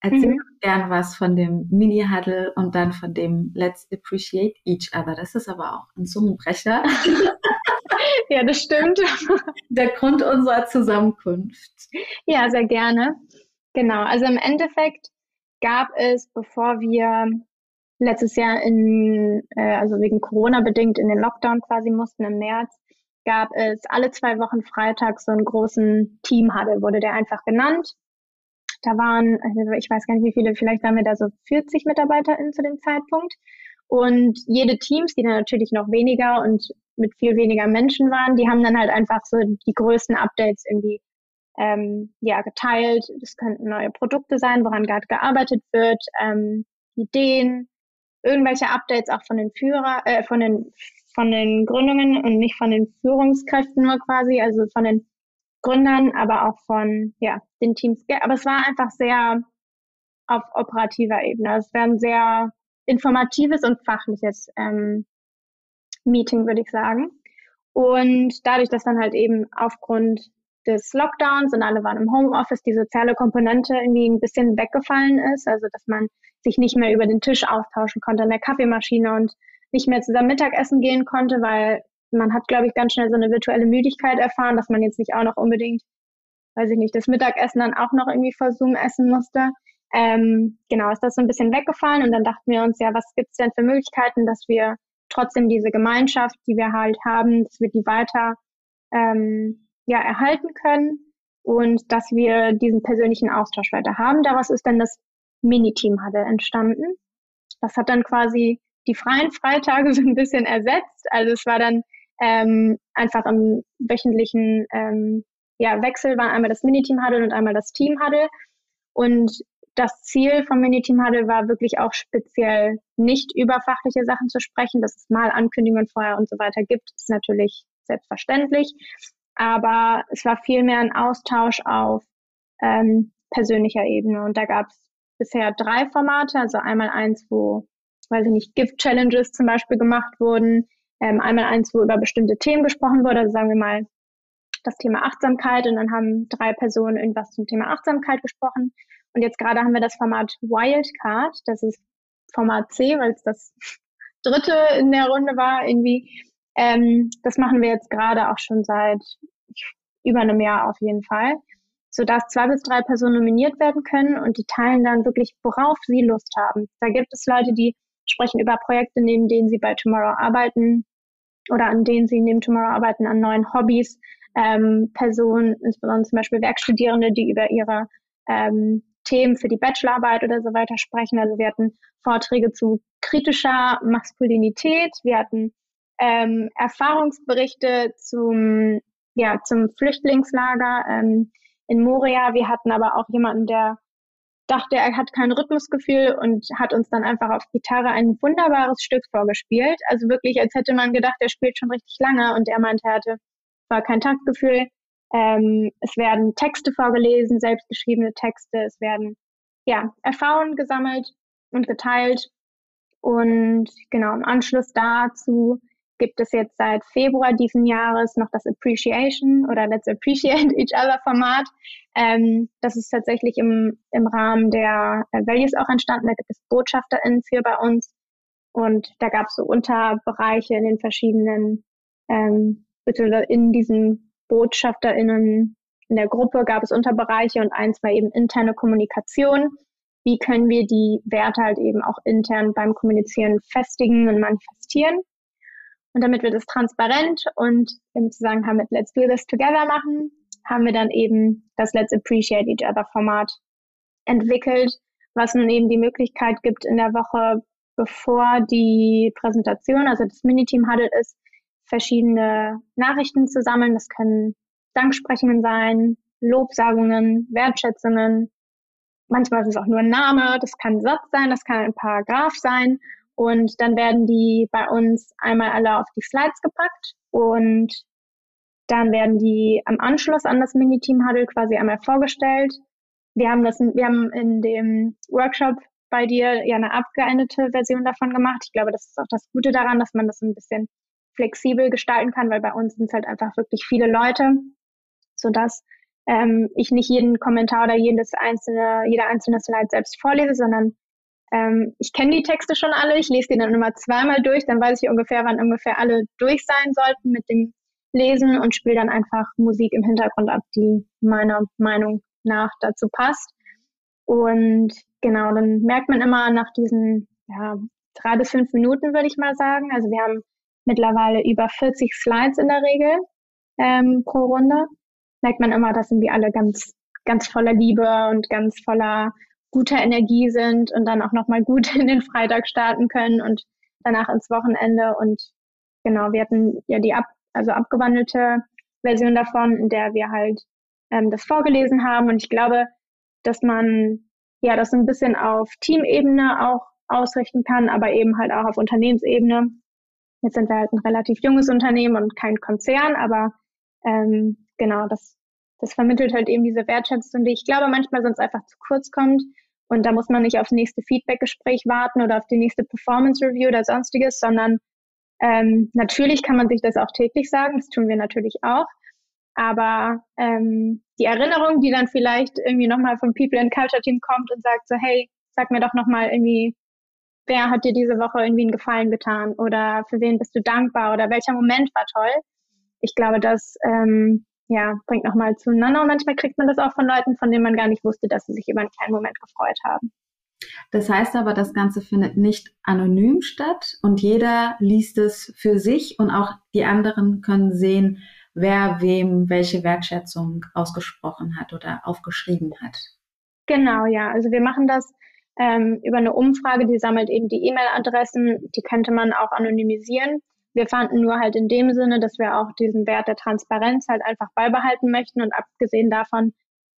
Speaker 3: Erzähl mhm. gern was von dem Mini-Huddle und dann von dem Let's Appreciate Each Other. Das ist aber auch ein Zungenbrecher.
Speaker 2: ja, das stimmt.
Speaker 3: Der Grund unserer Zusammenkunft.
Speaker 2: Ja, sehr gerne. Genau, also im Endeffekt gab es, bevor wir letztes Jahr in, äh, also wegen Corona bedingt in den Lockdown quasi mussten im März, gab es alle zwei Wochen Freitag so einen großen Teamhuddle, wurde der einfach genannt. Da waren, also ich weiß gar nicht wie viele, vielleicht waren wir da so 40 MitarbeiterInnen zu dem Zeitpunkt. Und jede Teams, die dann natürlich noch weniger und mit viel weniger Menschen waren, die haben dann halt einfach so die größten Updates irgendwie ähm, ja, geteilt. Das könnten neue Produkte sein, woran gerade gearbeitet wird, ähm, Ideen, irgendwelche Updates auch von den Führer, äh, von den von den Gründungen und nicht von den Führungskräften nur quasi, also von den Gründern, aber auch von ja, den Teams. Aber es war einfach sehr auf operativer Ebene. Es wäre ein sehr informatives und fachliches ähm, Meeting, würde ich sagen. Und dadurch, dass dann halt eben aufgrund des Lockdowns und alle waren im Homeoffice, die soziale Komponente irgendwie ein bisschen weggefallen ist. Also, dass man sich nicht mehr über den Tisch austauschen konnte an der Kaffeemaschine und nicht mehr zusammen Mittagessen gehen konnte, weil man hat, glaube ich, ganz schnell so eine virtuelle Müdigkeit erfahren, dass man jetzt nicht auch noch unbedingt, weiß ich nicht, das Mittagessen dann auch noch irgendwie vor Zoom essen musste. Ähm, genau, ist das so ein bisschen weggefallen und dann dachten wir uns, ja, was gibt's denn für Möglichkeiten, dass wir trotzdem diese Gemeinschaft, die wir halt haben, dass wir die weiter ähm, ja, erhalten können und dass wir diesen persönlichen Austausch weiter haben. Daraus ist dann das Mini-Team-Huddle entstanden. Das hat dann quasi die freien Freitage so ein bisschen ersetzt. Also es war dann ähm, einfach im wöchentlichen ähm, ja, Wechsel war einmal das Mini-Team-Huddle und einmal das Team-Huddle. Und das Ziel vom Mini-Team Huddle war wirklich auch speziell nicht über fachliche Sachen zu sprechen, dass es mal Ankündigungen vorher und so weiter gibt, ist natürlich selbstverständlich aber es war vielmehr ein Austausch auf ähm, persönlicher Ebene. Und da gab es bisher drei Formate, also einmal eins, wo, weiß ich nicht, Gift-Challenges zum Beispiel gemacht wurden, ähm, einmal eins, wo über bestimmte Themen gesprochen wurde, also sagen wir mal das Thema Achtsamkeit und dann haben drei Personen irgendwas zum Thema Achtsamkeit gesprochen. Und jetzt gerade haben wir das Format Wildcard, das ist Format C, weil es das dritte in der Runde war irgendwie. Ähm, das machen wir jetzt gerade auch schon seit über einem Jahr auf jeden Fall, sodass zwei bis drei Personen nominiert werden können und die teilen dann wirklich, worauf sie Lust haben. Da gibt es Leute, die sprechen über Projekte, neben denen sie bei Tomorrow arbeiten oder an denen sie neben Tomorrow arbeiten, an neuen Hobbys. Ähm, Personen, insbesondere zum Beispiel Werkstudierende, die über ihre ähm, Themen für die Bachelorarbeit oder so weiter sprechen. Also wir hatten Vorträge zu kritischer Maskulinität, wir hatten ähm, Erfahrungsberichte zum, ja, zum Flüchtlingslager ähm, in Moria. Wir hatten aber auch jemanden, der dachte, er hat kein Rhythmusgefühl und hat uns dann einfach auf Gitarre ein wunderbares Stück vorgespielt. Also wirklich, als hätte man gedacht, er spielt schon richtig lange und er meinte, er hatte war kein Taktgefühl. Ähm, es werden Texte vorgelesen, selbstgeschriebene Texte. Es werden ja Erfahrungen gesammelt und geteilt. Und genau im Anschluss dazu gibt es jetzt seit Februar diesen Jahres noch das Appreciation oder Let's Appreciate Each Other Format. Ähm, das ist tatsächlich im, im Rahmen der äh, Values auch entstanden. Da gibt es BotschafterInnen für bei uns. Und da gab es so Unterbereiche in den verschiedenen, ähm, in diesen BotschafterInnen in der Gruppe gab es Unterbereiche und eins war eben interne Kommunikation. Wie können wir die Werte halt eben auch intern beim Kommunizieren festigen und manifestieren? Und damit wir das transparent und im Zusammenhang mit Let's Do This Together machen, haben wir dann eben das Let's Appreciate Each Other Format entwickelt, was nun eben die Möglichkeit gibt, in der Woche, bevor die Präsentation, also das Miniteam Huddle ist, verschiedene Nachrichten zu sammeln. Das können Danksprechungen sein, Lobsagungen, Wertschätzungen. Manchmal ist es auch nur ein Name, das kann ein Satz sein, das kann ein Paragraph sein. Und dann werden die bei uns einmal alle auf die Slides gepackt und dann werden die am Anschluss an das Mini-Team-Huddle quasi einmal vorgestellt. Wir haben das, wir haben in dem Workshop bei dir ja eine abgeendete Version davon gemacht. Ich glaube, das ist auch das Gute daran, dass man das ein bisschen flexibel gestalten kann, weil bei uns sind es halt einfach wirklich viele Leute, sodass ähm, ich nicht jeden Kommentar oder jedes einzelne, jeder einzelne Slide selbst vorlese, sondern ähm, ich kenne die Texte schon alle, ich lese die dann immer zweimal durch, dann weiß ich ungefähr, wann ungefähr alle durch sein sollten mit dem Lesen und spiele dann einfach Musik im Hintergrund ab, die meiner Meinung nach dazu passt. Und genau, dann merkt man immer nach diesen ja, drei bis fünf Minuten, würde ich mal sagen. Also wir haben mittlerweile über 40 Slides in der Regel ähm, pro Runde. Merkt man immer, dass irgendwie alle ganz, ganz voller Liebe und ganz voller guter Energie sind und dann auch nochmal gut in den Freitag starten können und danach ins Wochenende. Und genau, wir hatten ja die ab, also abgewandelte Version davon, in der wir halt ähm, das vorgelesen haben. Und ich glaube, dass man ja das ein bisschen auf Teamebene auch ausrichten kann, aber eben halt auch auf Unternehmensebene. Jetzt sind wir halt ein relativ junges Unternehmen und kein Konzern, aber ähm, genau, das, das vermittelt halt eben diese Wertschätzung, die ich glaube manchmal sonst einfach zu kurz kommt. Und da muss man nicht aufs nächste Feedbackgespräch warten oder auf die nächste Performance Review oder sonstiges, sondern ähm, natürlich kann man sich das auch täglich sagen, das tun wir natürlich auch. Aber ähm, die Erinnerung, die dann vielleicht irgendwie nochmal vom People and Culture Team kommt und sagt so, hey, sag mir doch nochmal irgendwie, wer hat dir diese Woche irgendwie einen Gefallen getan oder für wen bist du dankbar oder welcher Moment war toll. Ich glaube, das ähm, ja, bringt nochmal zueinander und manchmal kriegt man das auch von Leuten, von denen man gar nicht wusste, dass sie sich über einen kleinen Moment gefreut haben.
Speaker 3: Das heißt aber, das Ganze findet nicht anonym statt und jeder liest es für sich und auch die anderen können sehen, wer wem welche Wertschätzung ausgesprochen hat oder aufgeschrieben hat.
Speaker 2: Genau, ja. Also wir machen das ähm, über eine Umfrage, die sammelt eben die E-Mail-Adressen, die könnte man auch anonymisieren. Wir fanden nur halt in dem Sinne, dass wir auch diesen Wert der Transparenz halt einfach beibehalten möchten und abgesehen davon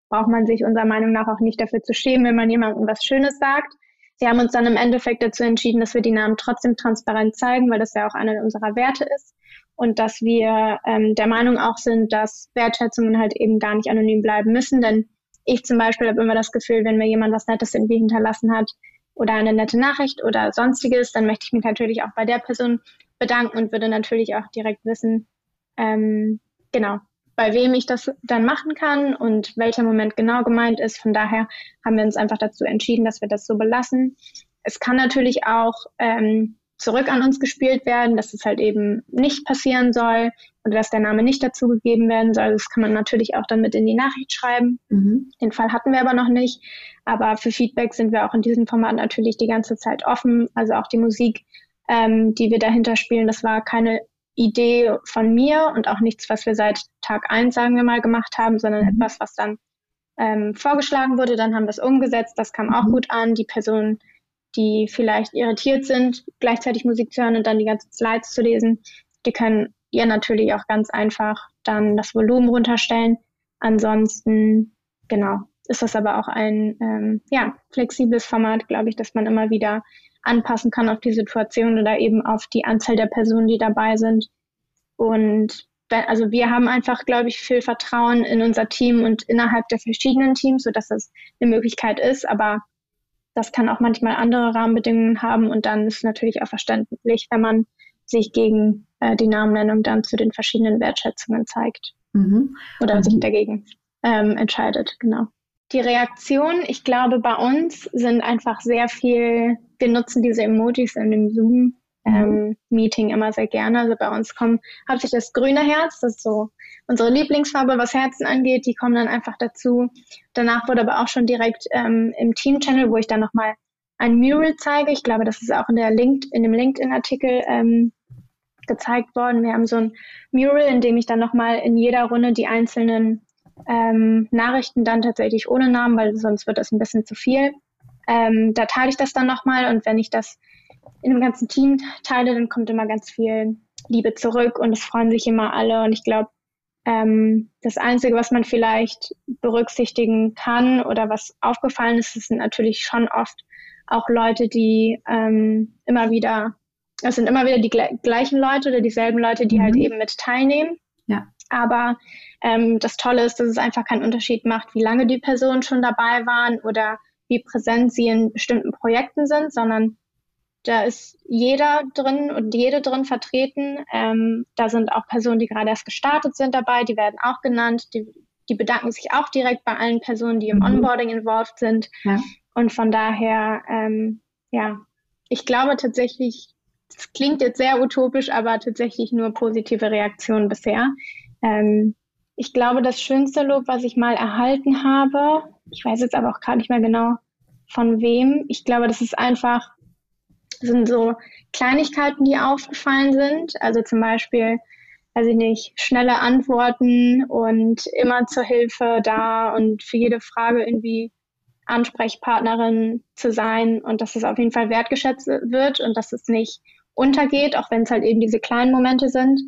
Speaker 2: braucht man sich unserer Meinung nach auch nicht dafür zu schämen, wenn man jemandem was Schönes sagt. Wir haben uns dann im Endeffekt dazu entschieden, dass wir die Namen trotzdem transparent zeigen, weil das ja auch einer unserer Werte ist und dass wir ähm, der Meinung auch sind, dass Wertschätzungen halt eben gar nicht anonym bleiben müssen. Denn ich zum Beispiel habe immer das Gefühl, wenn mir jemand was Nettes irgendwie hinterlassen hat oder eine nette Nachricht oder sonstiges, dann möchte ich mich natürlich auch bei der Person bedanken und würde natürlich auch direkt wissen, ähm, genau, bei wem ich das dann machen kann und welcher Moment genau gemeint ist. Von daher haben wir uns einfach dazu entschieden, dass wir das so belassen. Es kann natürlich auch ähm, zurück an uns gespielt werden, dass es halt eben nicht passieren soll oder dass der Name nicht dazugegeben werden soll. Das kann man natürlich auch dann mit in die Nachricht schreiben. Mhm. Den Fall hatten wir aber noch nicht. Aber für Feedback sind wir auch in diesem Format natürlich die ganze Zeit offen. Also auch die Musik, ähm, die wir dahinter spielen, das war keine Idee von mir und auch nichts, was wir seit Tag eins, sagen wir mal, gemacht haben, sondern mhm. etwas, was dann ähm, vorgeschlagen wurde. Dann haben wir es umgesetzt. Das kam auch mhm. gut an. Die Person die vielleicht irritiert sind, gleichzeitig Musik zu hören und dann die ganzen Slides zu lesen, die können ihr natürlich auch ganz einfach dann das Volumen runterstellen. Ansonsten, genau, ist das aber auch ein ähm, ja, flexibles Format, glaube ich, dass man immer wieder anpassen kann auf die Situation oder eben auf die Anzahl der Personen, die dabei sind. Und also wir haben einfach, glaube ich, viel Vertrauen in unser Team und innerhalb der verschiedenen Teams, sodass das eine Möglichkeit ist. Aber das kann auch manchmal andere Rahmenbedingungen haben und dann ist es natürlich auch verständlich, wenn man sich gegen äh, die Namennennung dann zu den verschiedenen Wertschätzungen zeigt mhm. oder sich dagegen ähm, entscheidet, genau. Die Reaktionen, ich glaube, bei uns sind einfach sehr viel, wir nutzen diese Emojis in dem Zoom Mhm. ähm, Meeting immer sehr gerne. Also bei uns kommen hauptsächlich das grüne Herz, das ist so unsere Lieblingsfarbe, was Herzen angeht, die kommen dann einfach dazu. Danach wurde aber auch schon direkt ähm, im Team-Channel, wo ich dann nochmal ein Mural zeige. Ich glaube, das ist auch in der Linked, in dem LinkedIn-Artikel ähm, gezeigt worden. Wir haben so ein Mural, in dem ich dann nochmal in jeder Runde die einzelnen ähm, Nachrichten dann tatsächlich ohne Namen, weil sonst wird das ein bisschen zu viel. Ähm, da teile ich das dann nochmal und wenn ich das in dem ganzen Team teile, dann kommt immer ganz viel Liebe zurück und es freuen sich immer alle. Und ich glaube, ähm, das Einzige, was man vielleicht berücksichtigen kann oder was aufgefallen ist, das sind natürlich schon oft auch Leute, die ähm, immer wieder, es sind immer wieder die gleichen Leute oder dieselben Leute, die halt mhm. halt eben mit teilnehmen. Ja. Aber ähm, das Tolle ist, dass es einfach keinen Unterschied macht, wie lange die Personen schon dabei waren oder wie präsent sie in bestimmten Projekten sind, sondern da ist jeder drin und jede drin vertreten. Ähm, da sind auch Personen, die gerade erst gestartet sind dabei, die werden auch genannt. Die, die bedanken sich auch direkt bei allen Personen, die im mhm. Onboarding involviert sind. Ja. Und von daher, ähm, ja, ich glaube tatsächlich, das klingt jetzt sehr utopisch, aber tatsächlich nur positive Reaktionen bisher. Ähm, ich glaube, das schönste Lob, was ich mal erhalten habe, ich weiß jetzt aber auch gar nicht mehr genau von wem. Ich glaube, das ist einfach, sind so Kleinigkeiten, die aufgefallen sind. Also zum Beispiel, weiß ich nicht, schnelle Antworten und immer zur Hilfe da und für jede Frage irgendwie Ansprechpartnerin zu sein und dass es auf jeden Fall wertgeschätzt wird und dass es nicht untergeht, auch wenn es halt eben diese kleinen Momente sind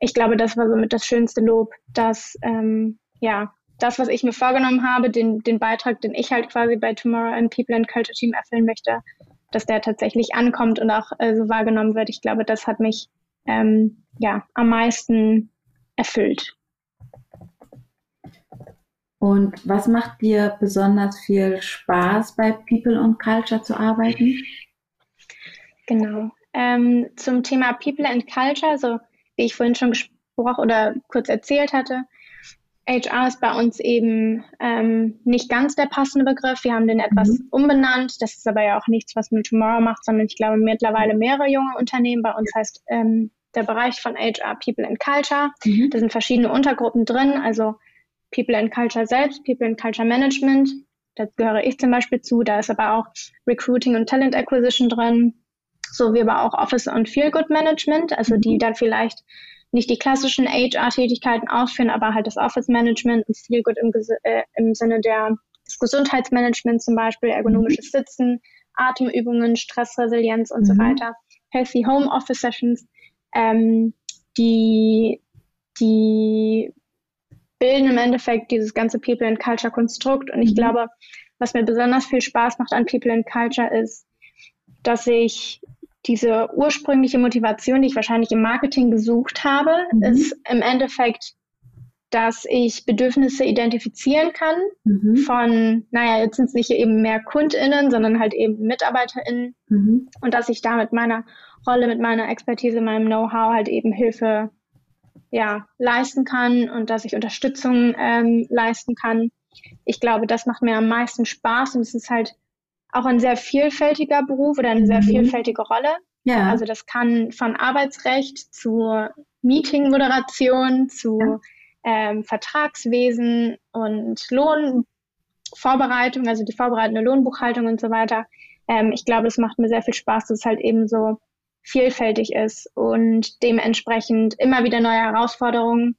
Speaker 2: ich glaube, das war somit das schönste Lob, dass ähm, ja das, was ich mir vorgenommen habe, den, den Beitrag, den ich halt quasi bei Tomorrow and People and Culture Team erfüllen möchte, dass der tatsächlich ankommt und auch äh, so wahrgenommen wird. Ich glaube, das hat mich ähm, ja am meisten erfüllt.
Speaker 3: Und was macht dir besonders viel Spaß bei People and Culture zu arbeiten?
Speaker 2: Genau. Ähm, zum Thema People and Culture, so wie ich vorhin schon gesprochen oder kurz erzählt hatte, HR ist bei uns eben ähm, nicht ganz der passende Begriff. Wir haben den etwas mhm. umbenannt. Das ist aber ja auch nichts, was man Tomorrow macht, sondern ich glaube mittlerweile mehrere junge Unternehmen. Bei uns heißt ähm, der Bereich von HR People and Culture. Mhm. Da sind verschiedene Untergruppen drin, also People and Culture selbst, People and Culture Management. Da gehöre ich zum Beispiel zu. Da ist aber auch Recruiting und Talent Acquisition drin so wie aber auch Office und Feel Good Management, also die dann vielleicht nicht die klassischen HR-Tätigkeiten ausführen, aber halt das Office Management und Feel Good im, äh, im Sinne der, des Gesundheitsmanagements zum Beispiel, ergonomisches mhm. Sitzen, Atemübungen, Stressresilienz und mhm. so weiter, Healthy Home Office Sessions, ähm, die, die bilden im Endeffekt dieses ganze People and Culture Konstrukt und ich mhm. glaube, was mir besonders viel Spaß macht an People and Culture ist, dass ich diese ursprüngliche Motivation, die ich wahrscheinlich im Marketing gesucht habe, mhm. ist im Endeffekt, dass ich Bedürfnisse identifizieren kann mhm. von, naja, jetzt sind es nicht eben mehr KundInnen, sondern halt eben MitarbeiterInnen mhm. und dass ich da mit meiner Rolle, mit meiner Expertise, meinem Know-how halt eben Hilfe ja, leisten kann und dass ich Unterstützung ähm, leisten kann. Ich glaube, das macht mir am meisten Spaß und es ist halt auch ein sehr vielfältiger Beruf oder eine sehr mhm. vielfältige Rolle. Ja. Also das kann von Arbeitsrecht zu Meetingmoderation zu ja. ähm, Vertragswesen und Lohnvorbereitung, also die vorbereitende Lohnbuchhaltung und so weiter. Ähm, ich glaube, es macht mir sehr viel Spaß, dass es halt eben so vielfältig ist und dementsprechend immer wieder neue Herausforderungen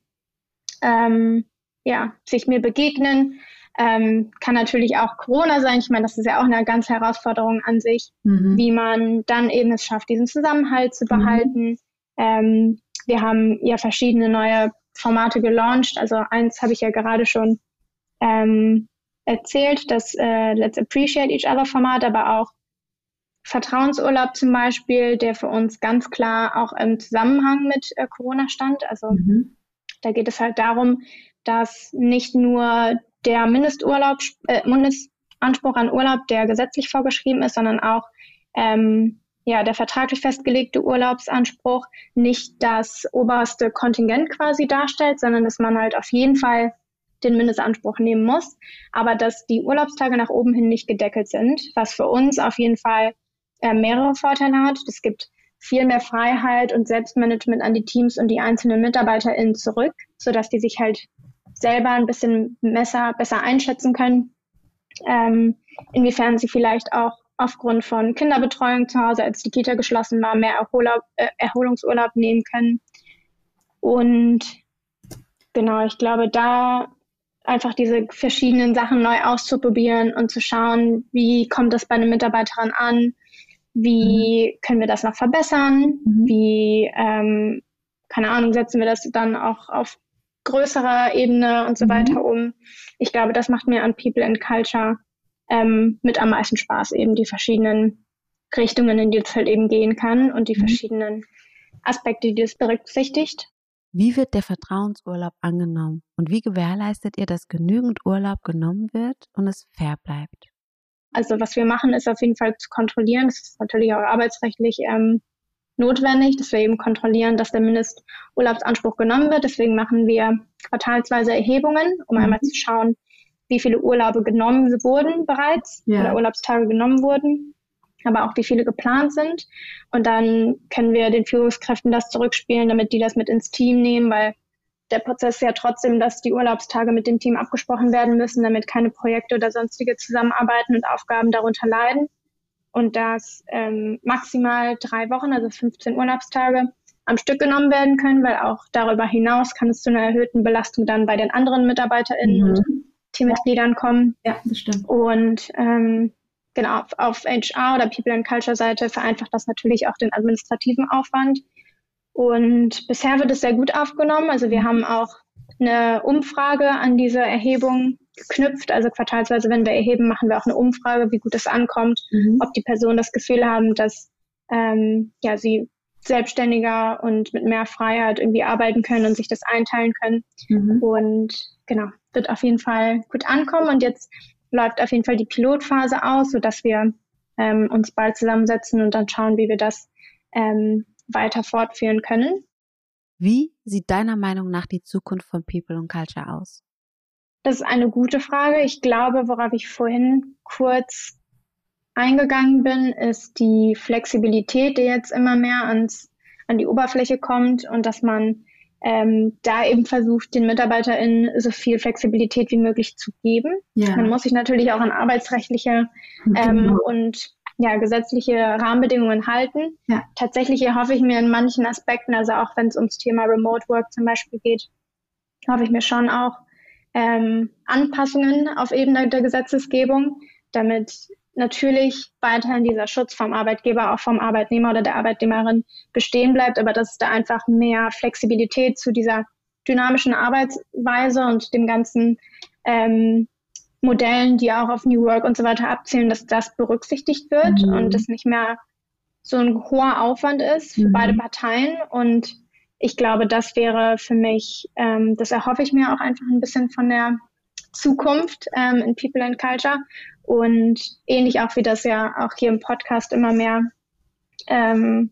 Speaker 2: ähm, ja, sich mir begegnen ähm, kann natürlich auch Corona sein. Ich meine, das ist ja auch eine ganz Herausforderung an sich, mhm. wie man dann eben es schafft, diesen Zusammenhalt zu mhm. behalten. Mhm. Ähm, wir haben ja verschiedene neue Formate gelauncht. Also eins habe ich ja gerade schon ähm, erzählt, das äh, Let's Appreciate Each Other Format, aber auch Vertrauensurlaub zum Beispiel, der für uns ganz klar auch im Zusammenhang mit äh, Corona stand. Also mhm. da geht es halt darum, dass nicht nur der Mindesturlaub, äh, Mindestanspruch an Urlaub, der gesetzlich vorgeschrieben ist, sondern auch ähm, ja, der vertraglich festgelegte Urlaubsanspruch nicht das oberste Kontingent quasi darstellt, sondern dass man halt auf jeden Fall den Mindestanspruch nehmen muss, aber dass die Urlaubstage nach oben hin nicht gedeckelt sind, was für uns auf jeden Fall äh, mehrere Vorteile hat. Es gibt viel mehr Freiheit und Selbstmanagement an die Teams und die einzelnen MitarbeiterInnen zurück, sodass die sich halt selber ein bisschen besser, besser einschätzen können, ähm, inwiefern sie vielleicht auch aufgrund von Kinderbetreuung zu Hause, als die Kita geschlossen war, mehr Erholab, äh, Erholungsurlaub nehmen können. Und genau, ich glaube, da einfach diese verschiedenen Sachen neu auszuprobieren und zu schauen, wie kommt das bei einer Mitarbeiterin an, wie mhm. können wir das noch verbessern, mhm. wie, ähm, keine Ahnung, setzen wir das dann auch auf größerer Ebene und so mhm. weiter um. Ich glaube, das macht mir an People and Culture ähm, mit am meisten Spaß, eben die verschiedenen Richtungen, in die es halt eben gehen kann und die mhm. verschiedenen Aspekte, die es berücksichtigt.
Speaker 1: Wie wird der Vertrauensurlaub angenommen und wie gewährleistet ihr, dass genügend Urlaub genommen wird und es fair bleibt?
Speaker 2: Also was wir machen, ist auf jeden Fall zu kontrollieren. Das ist natürlich auch arbeitsrechtlich ähm, notwendig, dass wir eben kontrollieren, dass der Mindesturlaubsanspruch genommen wird. Deswegen machen wir quartalsweise Erhebungen, um mhm. einmal zu schauen, wie viele Urlaube genommen wurden bereits ja. oder Urlaubstage genommen wurden, aber auch wie viele geplant sind. Und dann können wir den Führungskräften das zurückspielen, damit die das mit ins Team nehmen, weil der Prozess ist ja trotzdem, dass die Urlaubstage mit dem Team abgesprochen werden müssen, damit keine Projekte oder sonstige Zusammenarbeiten und Aufgaben darunter leiden. Und dass ähm, maximal drei Wochen, also 15 Urlaubstage, am Stück genommen werden können, weil auch darüber hinaus kann es zu einer erhöhten Belastung dann bei den anderen MitarbeiterInnen mhm. und Teammitgliedern kommen.
Speaker 3: Ja, das stimmt.
Speaker 2: Und ähm, genau, auf, auf HR oder People and Culture Seite vereinfacht das natürlich auch den administrativen Aufwand. Und bisher wird es sehr gut aufgenommen. Also wir haben auch eine Umfrage an diese Erhebung geknüpft. Also quartalsweise, wenn wir erheben, machen wir auch eine Umfrage, wie gut es ankommt, mhm. ob die Personen das Gefühl haben, dass ähm, ja, sie selbstständiger und mit mehr Freiheit irgendwie arbeiten können und sich das einteilen können. Mhm. Und genau, wird auf jeden Fall gut ankommen. Und jetzt läuft auf jeden Fall die Pilotphase aus, sodass wir ähm, uns bald zusammensetzen und dann schauen, wie wir das ähm, weiter fortführen können.
Speaker 1: Wie sieht deiner Meinung nach die Zukunft von People und Culture aus?
Speaker 2: Das ist eine gute Frage. Ich glaube, worauf ich vorhin kurz eingegangen bin, ist die Flexibilität, die jetzt immer mehr ans, an die Oberfläche kommt und dass man ähm, da eben versucht, den MitarbeiterInnen so viel Flexibilität wie möglich zu geben. Ja. Man muss sich natürlich auch an arbeitsrechtliche ähm, genau. und ja, gesetzliche Rahmenbedingungen halten. Ja. Tatsächlich erhoffe ich mir in manchen Aspekten, also auch wenn es ums Thema Remote Work zum Beispiel geht, hoffe ich mir schon auch ähm, Anpassungen auf Ebene der Gesetzesgebung, damit natürlich weiterhin dieser Schutz vom Arbeitgeber, auch vom Arbeitnehmer oder der Arbeitnehmerin bestehen bleibt, aber dass es da einfach mehr Flexibilität zu dieser dynamischen Arbeitsweise und dem ganzen ähm, Modellen, die auch auf New Work und so weiter abzielen, dass das berücksichtigt wird mhm. und das nicht mehr so ein hoher Aufwand ist für mhm. beide Parteien. Und ich glaube, das wäre für mich, ähm, das erhoffe ich mir auch einfach ein bisschen von der Zukunft ähm, in People and Culture. Und ähnlich auch wie das ja auch hier im Podcast immer mehr, ähm,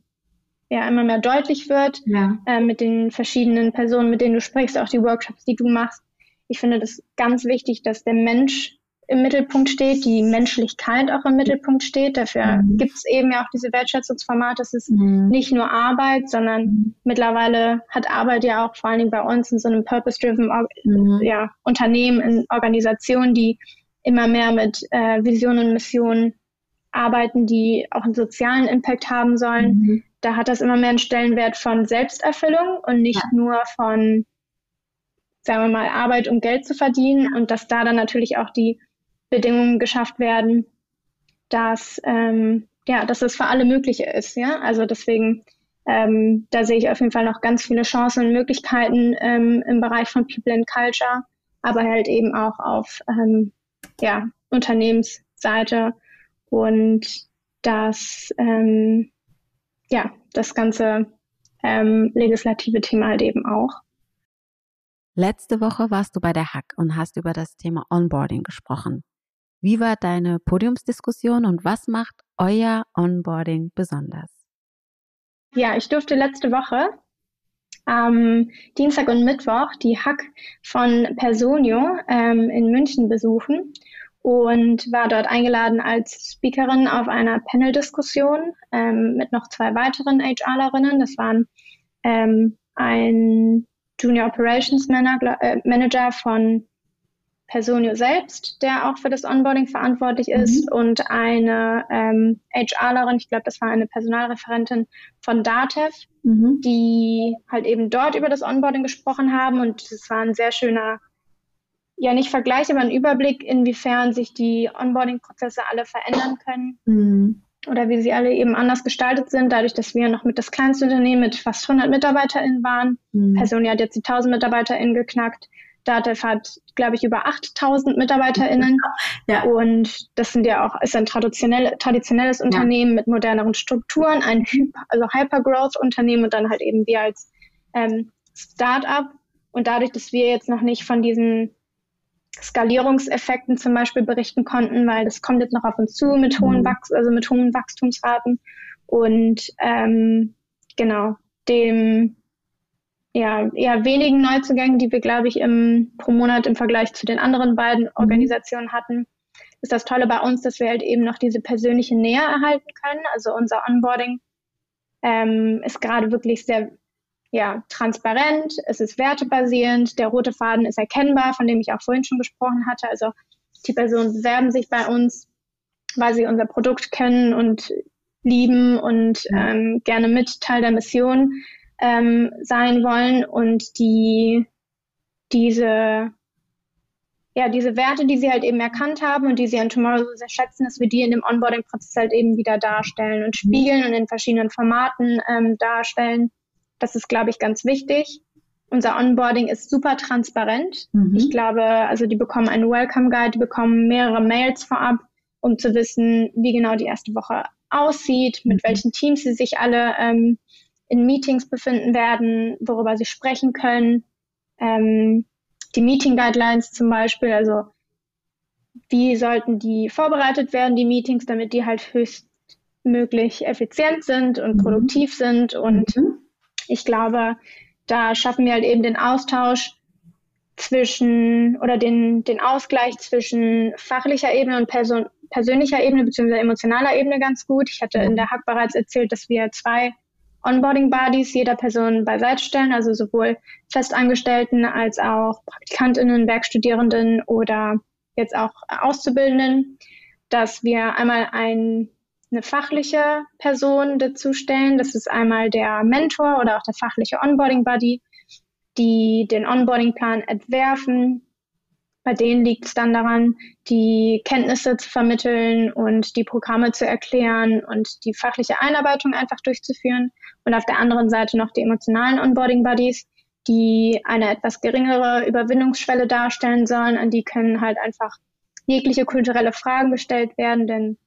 Speaker 2: ja, immer mehr deutlich wird, ja. äh, mit den verschiedenen Personen, mit denen du sprichst, auch die Workshops, die du machst. Ich finde das ganz wichtig, dass der Mensch im Mittelpunkt steht, die Menschlichkeit auch im Mittelpunkt steht. Dafür mhm. gibt es eben ja auch diese Wertschätzungsformate. Es ist mhm. nicht nur Arbeit, sondern mhm. mittlerweile hat Arbeit ja auch vor allen Dingen bei uns in so einem Purpose-Driven mhm. ja, Unternehmen, in Organisationen, die immer mehr mit äh, Visionen und Missionen arbeiten, die auch einen sozialen Impact haben sollen. Mhm. Da hat das immer mehr einen Stellenwert von Selbsterfüllung und nicht ja. nur von, sagen wir mal, Arbeit, um Geld zu verdienen und dass da dann natürlich auch die Bedingungen geschafft werden, dass, ähm, ja, dass das für alle möglich ist. Ja? Also deswegen, ähm, da sehe ich auf jeden Fall noch ganz viele Chancen und Möglichkeiten ähm, im Bereich von People and Culture, aber halt eben auch auf ähm, ja, Unternehmensseite und das, ähm, ja, das ganze ähm, legislative Thema halt eben auch.
Speaker 1: Letzte Woche warst du bei der Hack und hast über das Thema Onboarding gesprochen. Wie war deine Podiumsdiskussion und was macht euer Onboarding besonders?
Speaker 2: Ja, ich durfte letzte Woche am Dienstag und Mittwoch die Hack von Personio ähm, in München besuchen und war dort eingeladen als Speakerin auf einer Panel-Diskussion ähm, mit noch zwei weiteren HRlerinnen. Das waren ähm, ein Junior Operations Manager, äh, Manager von Personio selbst, der auch für das Onboarding verantwortlich ist, mhm. und eine ähm, HRlerin, ich glaube, das war eine Personalreferentin von Datev, mhm. die halt eben dort über das Onboarding gesprochen haben. Und es war ein sehr schöner, ja nicht Vergleich, aber ein Überblick, inwiefern sich die Onboarding-Prozesse alle verändern können. Mhm. Oder wie sie alle eben anders gestaltet sind, dadurch, dass wir noch mit das kleinste Unternehmen mit fast 100 MitarbeiterInnen waren. Mhm. Personio hat jetzt die 1000 MitarbeiterInnen geknackt Datev hat, glaube ich, über 8000 MitarbeiterInnen. Ja. Und das sind ja auch, ist ein traditionell, traditionelles Unternehmen ja. mit moderneren Strukturen, ein also Hypergrowth-Unternehmen und dann halt eben wir als ähm, Startup. Und dadurch, dass wir jetzt noch nicht von diesen Skalierungseffekten zum Beispiel berichten konnten, weil das kommt jetzt noch auf uns zu mit hohen, mhm. Wachs also mit hohen Wachstumsraten. Und ähm, genau, dem ja, eher wenigen Neuzugängen, die wir, glaube ich, im, pro Monat im Vergleich zu den anderen beiden mhm. Organisationen hatten, ist das Tolle bei uns, dass wir halt eben noch diese persönliche Nähe erhalten können. Also unser Onboarding ähm, ist gerade wirklich sehr ja, transparent, es ist wertebasierend, der rote Faden ist erkennbar, von dem ich auch vorhin schon gesprochen hatte. Also die Personen bewerben sich bei uns, weil sie unser Produkt kennen und lieben und ähm, gerne mit Teil der Mission ähm, sein wollen und die diese ja, diese Werte, die sie halt eben erkannt haben und die sie an Tomorrow so sehr schätzen, dass wir die in dem Onboarding-Prozess halt eben wieder darstellen und spiegeln und in verschiedenen Formaten ähm, darstellen. Das ist, glaube ich, ganz wichtig. Unser Onboarding ist super transparent. Mhm. Ich glaube, also die bekommen einen Welcome Guide, die bekommen mehrere Mails vorab, um zu wissen, wie genau die erste Woche aussieht, mit mhm. welchen Teams sie sich alle ähm, in Meetings befinden werden, worüber sie sprechen können. Ähm, die Meeting Guidelines zum Beispiel, also wie sollten die vorbereitet werden, die Meetings, damit die halt höchstmöglich effizient sind und mhm. produktiv sind. Und mhm. ich glaube, da schaffen wir halt eben den Austausch zwischen oder den, den Ausgleich zwischen fachlicher Ebene und Person, persönlicher Ebene bzw. emotionaler Ebene ganz gut. Ich hatte in der Hack bereits erzählt, dass wir zwei Onboarding-Buddies jeder Person beiseite stellen, also sowohl Festangestellten als auch Praktikantinnen, Werkstudierenden oder jetzt auch Auszubildenden, dass wir einmal ein, eine fachliche Person dazu stellen. Das ist einmal der Mentor oder auch der fachliche Onboarding-Buddy, die den Onboarding-Plan entwerfen, bei denen liegt es dann daran, die Kenntnisse zu vermitteln und die Programme zu erklären und die fachliche Einarbeitung einfach durchzuführen. Und auf der anderen Seite noch die emotionalen Onboarding-Buddies, die eine etwas geringere Überwindungsschwelle darstellen sollen. An die können halt einfach jegliche kulturelle Fragen gestellt werden, denn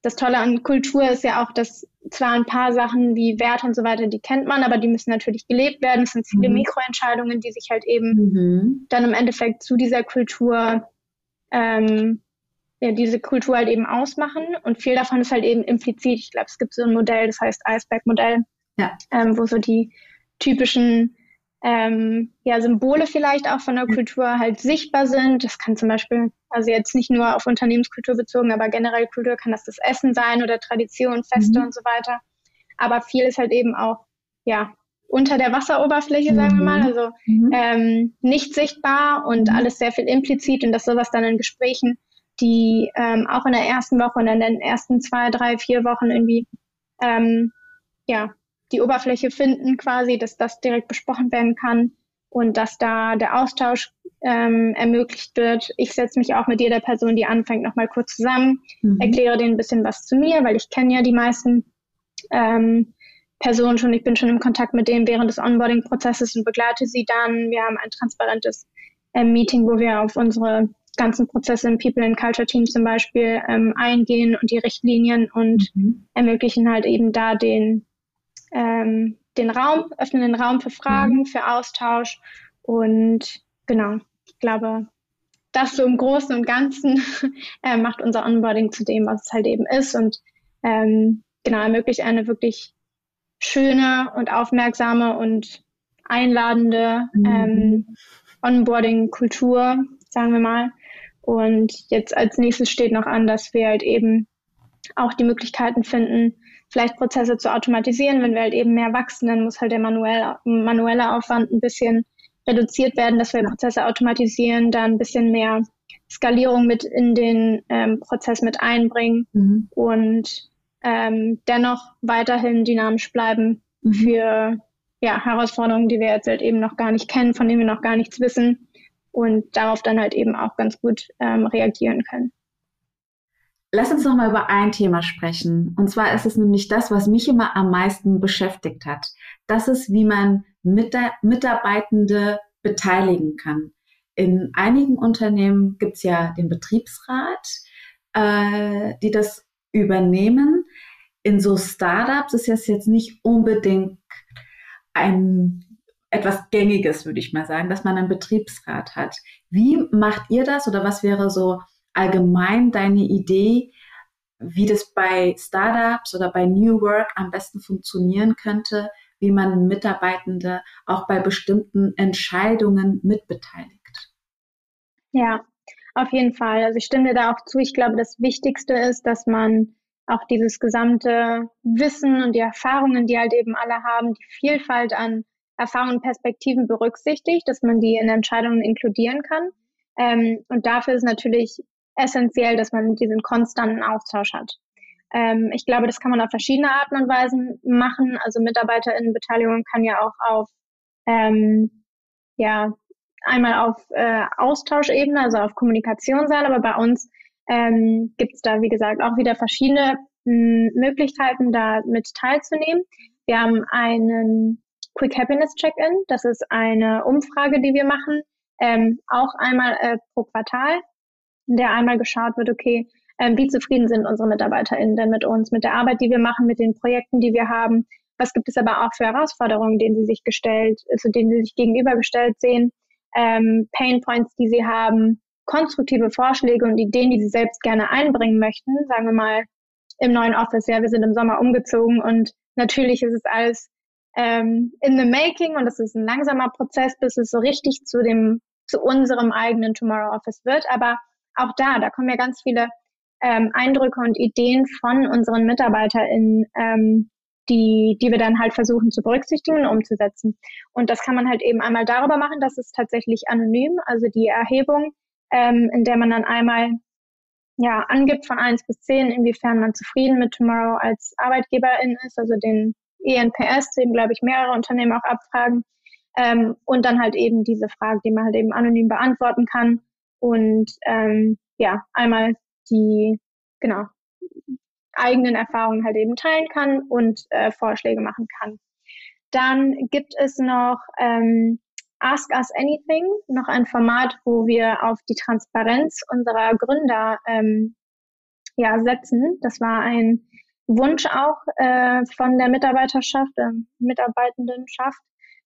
Speaker 2: das Tolle an Kultur ist ja auch, dass zwar ein paar Sachen wie Werte und so weiter, die kennt man, aber die müssen natürlich gelebt werden. Es sind viele mhm. Mikroentscheidungen, die sich halt eben mhm. dann im Endeffekt zu dieser Kultur, ähm, ja, diese Kultur halt eben ausmachen. Und viel davon ist halt eben implizit. Ich glaube, es gibt so ein Modell, das heißt Eisberg-Modell, ja. ähm, wo so die typischen ähm, ja, Symbole vielleicht auch von der Kultur halt sichtbar sind. Das kann zum Beispiel, also jetzt nicht nur auf Unternehmenskultur bezogen, aber generell Kultur kann das das Essen sein oder Tradition, Feste mhm. und so weiter. Aber viel ist halt eben auch, ja, unter der Wasseroberfläche, sagen wir mal, mhm. also mhm. ähm, nicht sichtbar und mhm. alles sehr viel implizit und dass sowas dann in Gesprächen, die ähm, auch in der ersten Woche und in den ersten zwei, drei, vier Wochen irgendwie ähm, ja, die Oberfläche finden quasi, dass das direkt besprochen werden kann und dass da der Austausch ähm, ermöglicht wird. Ich setze mich auch mit jeder Person, die anfängt, nochmal kurz zusammen, mhm. erkläre denen ein bisschen was zu mir, weil ich kenne ja die meisten ähm, Personen schon. Ich bin schon im Kontakt mit denen während des Onboarding-Prozesses und begleite sie dann. Wir haben ein transparentes äh, Meeting, wo wir auf unsere ganzen Prozesse im People and Culture Team zum Beispiel ähm, eingehen und die Richtlinien und mhm. ermöglichen halt eben da den ähm, den Raum, öffnen den Raum für Fragen, mhm. für Austausch und genau, ich glaube, das so im Großen und Ganzen äh, macht unser Onboarding zu dem, was es halt eben ist und ähm, genau ermöglicht eine wirklich schöne und aufmerksame und einladende mhm. ähm, Onboarding-Kultur, sagen wir mal. Und jetzt als nächstes steht noch an, dass wir halt eben auch die Möglichkeiten finden, vielleicht Prozesse zu automatisieren. Wenn wir halt eben mehr wachsen, dann muss halt der manuelle, manuelle Aufwand ein bisschen reduziert werden, dass wir Prozesse automatisieren, dann ein bisschen mehr Skalierung mit in den ähm, Prozess mit einbringen mhm. und ähm, dennoch weiterhin dynamisch bleiben mhm. für ja, Herausforderungen, die wir jetzt halt eben noch gar nicht kennen, von denen wir noch gar nichts wissen und darauf dann halt eben auch ganz gut ähm, reagieren können.
Speaker 3: Lass uns noch mal über ein Thema sprechen. Und zwar ist es nämlich das, was mich immer am meisten beschäftigt hat. Das ist, wie man Mitarbeitende beteiligen kann. In einigen Unternehmen gibt es ja den Betriebsrat, äh, die das übernehmen. In so Startups ist es jetzt nicht unbedingt ein etwas Gängiges, würde ich mal sagen, dass man einen Betriebsrat hat. Wie macht ihr das oder was wäre so allgemein deine Idee, wie das bei Startups oder bei New Work am besten funktionieren könnte, wie man Mitarbeitende auch bei bestimmten Entscheidungen mitbeteiligt?
Speaker 2: Ja, auf jeden Fall. Also ich stimme dir da auch zu. Ich glaube, das Wichtigste ist, dass man auch dieses gesamte Wissen und die Erfahrungen, die halt eben alle haben, die Vielfalt an Erfahrungen und Perspektiven berücksichtigt, dass man die in Entscheidungen inkludieren kann. Ähm, und dafür ist natürlich essentiell, dass man diesen konstanten Austausch hat. Ähm, ich glaube, das kann man auf verschiedene Arten und Weisen machen. Also Mitarbeiterinnenbeteiligung kann ja auch auf ähm, ja einmal auf äh, Austauschebene, also auf Kommunikation sein, aber bei uns ähm, gibt es da, wie gesagt, auch wieder verschiedene m, hm, Möglichkeiten, da mit teilzunehmen. Wir haben einen Quick Happiness Check-in. Das ist eine Umfrage, die wir machen, ähm, auch einmal äh, pro Quartal, in der einmal geschaut wird, okay, ähm, wie zufrieden sind unsere MitarbeiterInnen denn mit uns, mit der Arbeit, die wir machen, mit den Projekten, die wir haben. Was gibt es aber auch für Herausforderungen, denen sie sich gestellt, zu denen sie sich gegenübergestellt sehen, ähm, Pain Points, die sie haben, konstruktive Vorschläge und Ideen, die sie selbst gerne einbringen möchten. Sagen wir mal im neuen Office, ja, wir sind im Sommer umgezogen und natürlich ist es alles ähm, in the making und es ist ein langsamer Prozess, bis es so richtig zu dem, zu unserem eigenen Tomorrow Office wird. Aber auch da, da kommen ja ganz viele ähm, Eindrücke und Ideen von unseren MitarbeiterInnen, ähm, die, die wir dann halt versuchen zu berücksichtigen und umzusetzen. Und das kann man halt eben einmal darüber machen, dass es tatsächlich anonym, also die Erhebung, ähm, in der man dann einmal ja, angibt von eins bis zehn, inwiefern man zufrieden mit Tomorrow als Arbeitgeberin ist, also den ENPS, den, glaube ich, mehrere Unternehmen auch abfragen. Ähm, und dann halt eben diese Frage, die man halt eben anonym beantworten kann. Und ähm, ja, einmal die, genau, eigenen Erfahrungen halt eben teilen kann und äh, Vorschläge machen kann. Dann gibt es noch ähm, Ask Us Anything, noch ein Format, wo wir auf die Transparenz unserer Gründer ähm, ja, setzen. Das war ein Wunsch auch äh, von der Mitarbeiterschaft, äh, Mitarbeitendenschaft,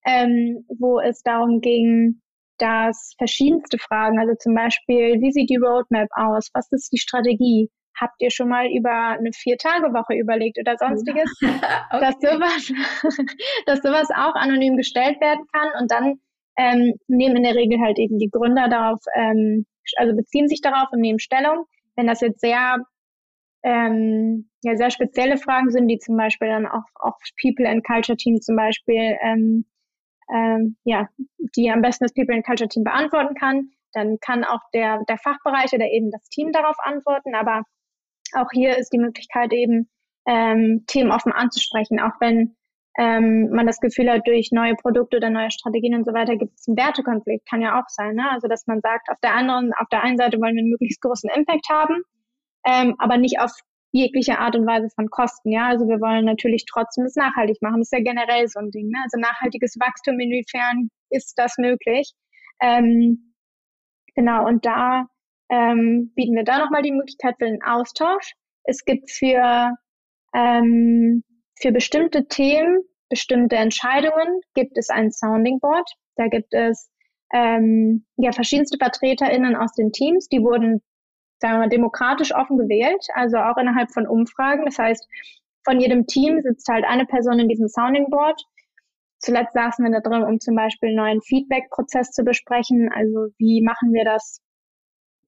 Speaker 2: ähm, wo es darum ging, dass verschiedenste Fragen, also zum Beispiel, wie sieht die Roadmap aus? Was ist die Strategie? Habt ihr schon mal über eine Vier-Tage-Woche überlegt oder sonstiges? okay. dass, sowas, dass sowas auch anonym gestellt werden kann und dann ähm, nehmen in der Regel halt eben die Gründer darauf, ähm, also beziehen sich darauf und nehmen Stellung. Wenn das jetzt sehr ähm, ja sehr spezielle Fragen sind, die zum Beispiel dann auch auch People and Culture Team zum Beispiel ähm, ähm, ja die am besten das People and Culture Team beantworten kann, dann kann auch der der Fachbereich oder eben das Team darauf antworten. Aber auch hier ist die Möglichkeit eben ähm, Themen offen anzusprechen, auch wenn ähm, man das Gefühl hat, durch neue Produkte oder neue Strategien und so weiter gibt es einen Wertekonflikt, kann ja auch sein. Ne? Also dass man sagt, auf der anderen, auf der einen Seite wollen wir einen möglichst großen Impact haben, ähm, aber nicht auf jegliche Art und Weise von Kosten. Ja, also wir wollen natürlich trotzdem das nachhaltig machen. Das ist ja generell so ein Ding. Ne? Also nachhaltiges Wachstum, inwiefern ist das möglich? Ähm, genau, und da ähm, bieten wir da nochmal die Möglichkeit für den Austausch. Es gibt für, ähm, für bestimmte Themen, bestimmte Entscheidungen, gibt es ein Sounding Board. Da gibt es ähm, ja verschiedenste VertreterInnen aus den Teams, die wurden sagen wir mal, demokratisch offen gewählt, also auch innerhalb von Umfragen. Das heißt, von jedem Team sitzt halt eine Person in diesem Sounding Board. Zuletzt saßen wir da drin, um zum Beispiel einen neuen Feedback-Prozess zu besprechen. Also wie machen wir das,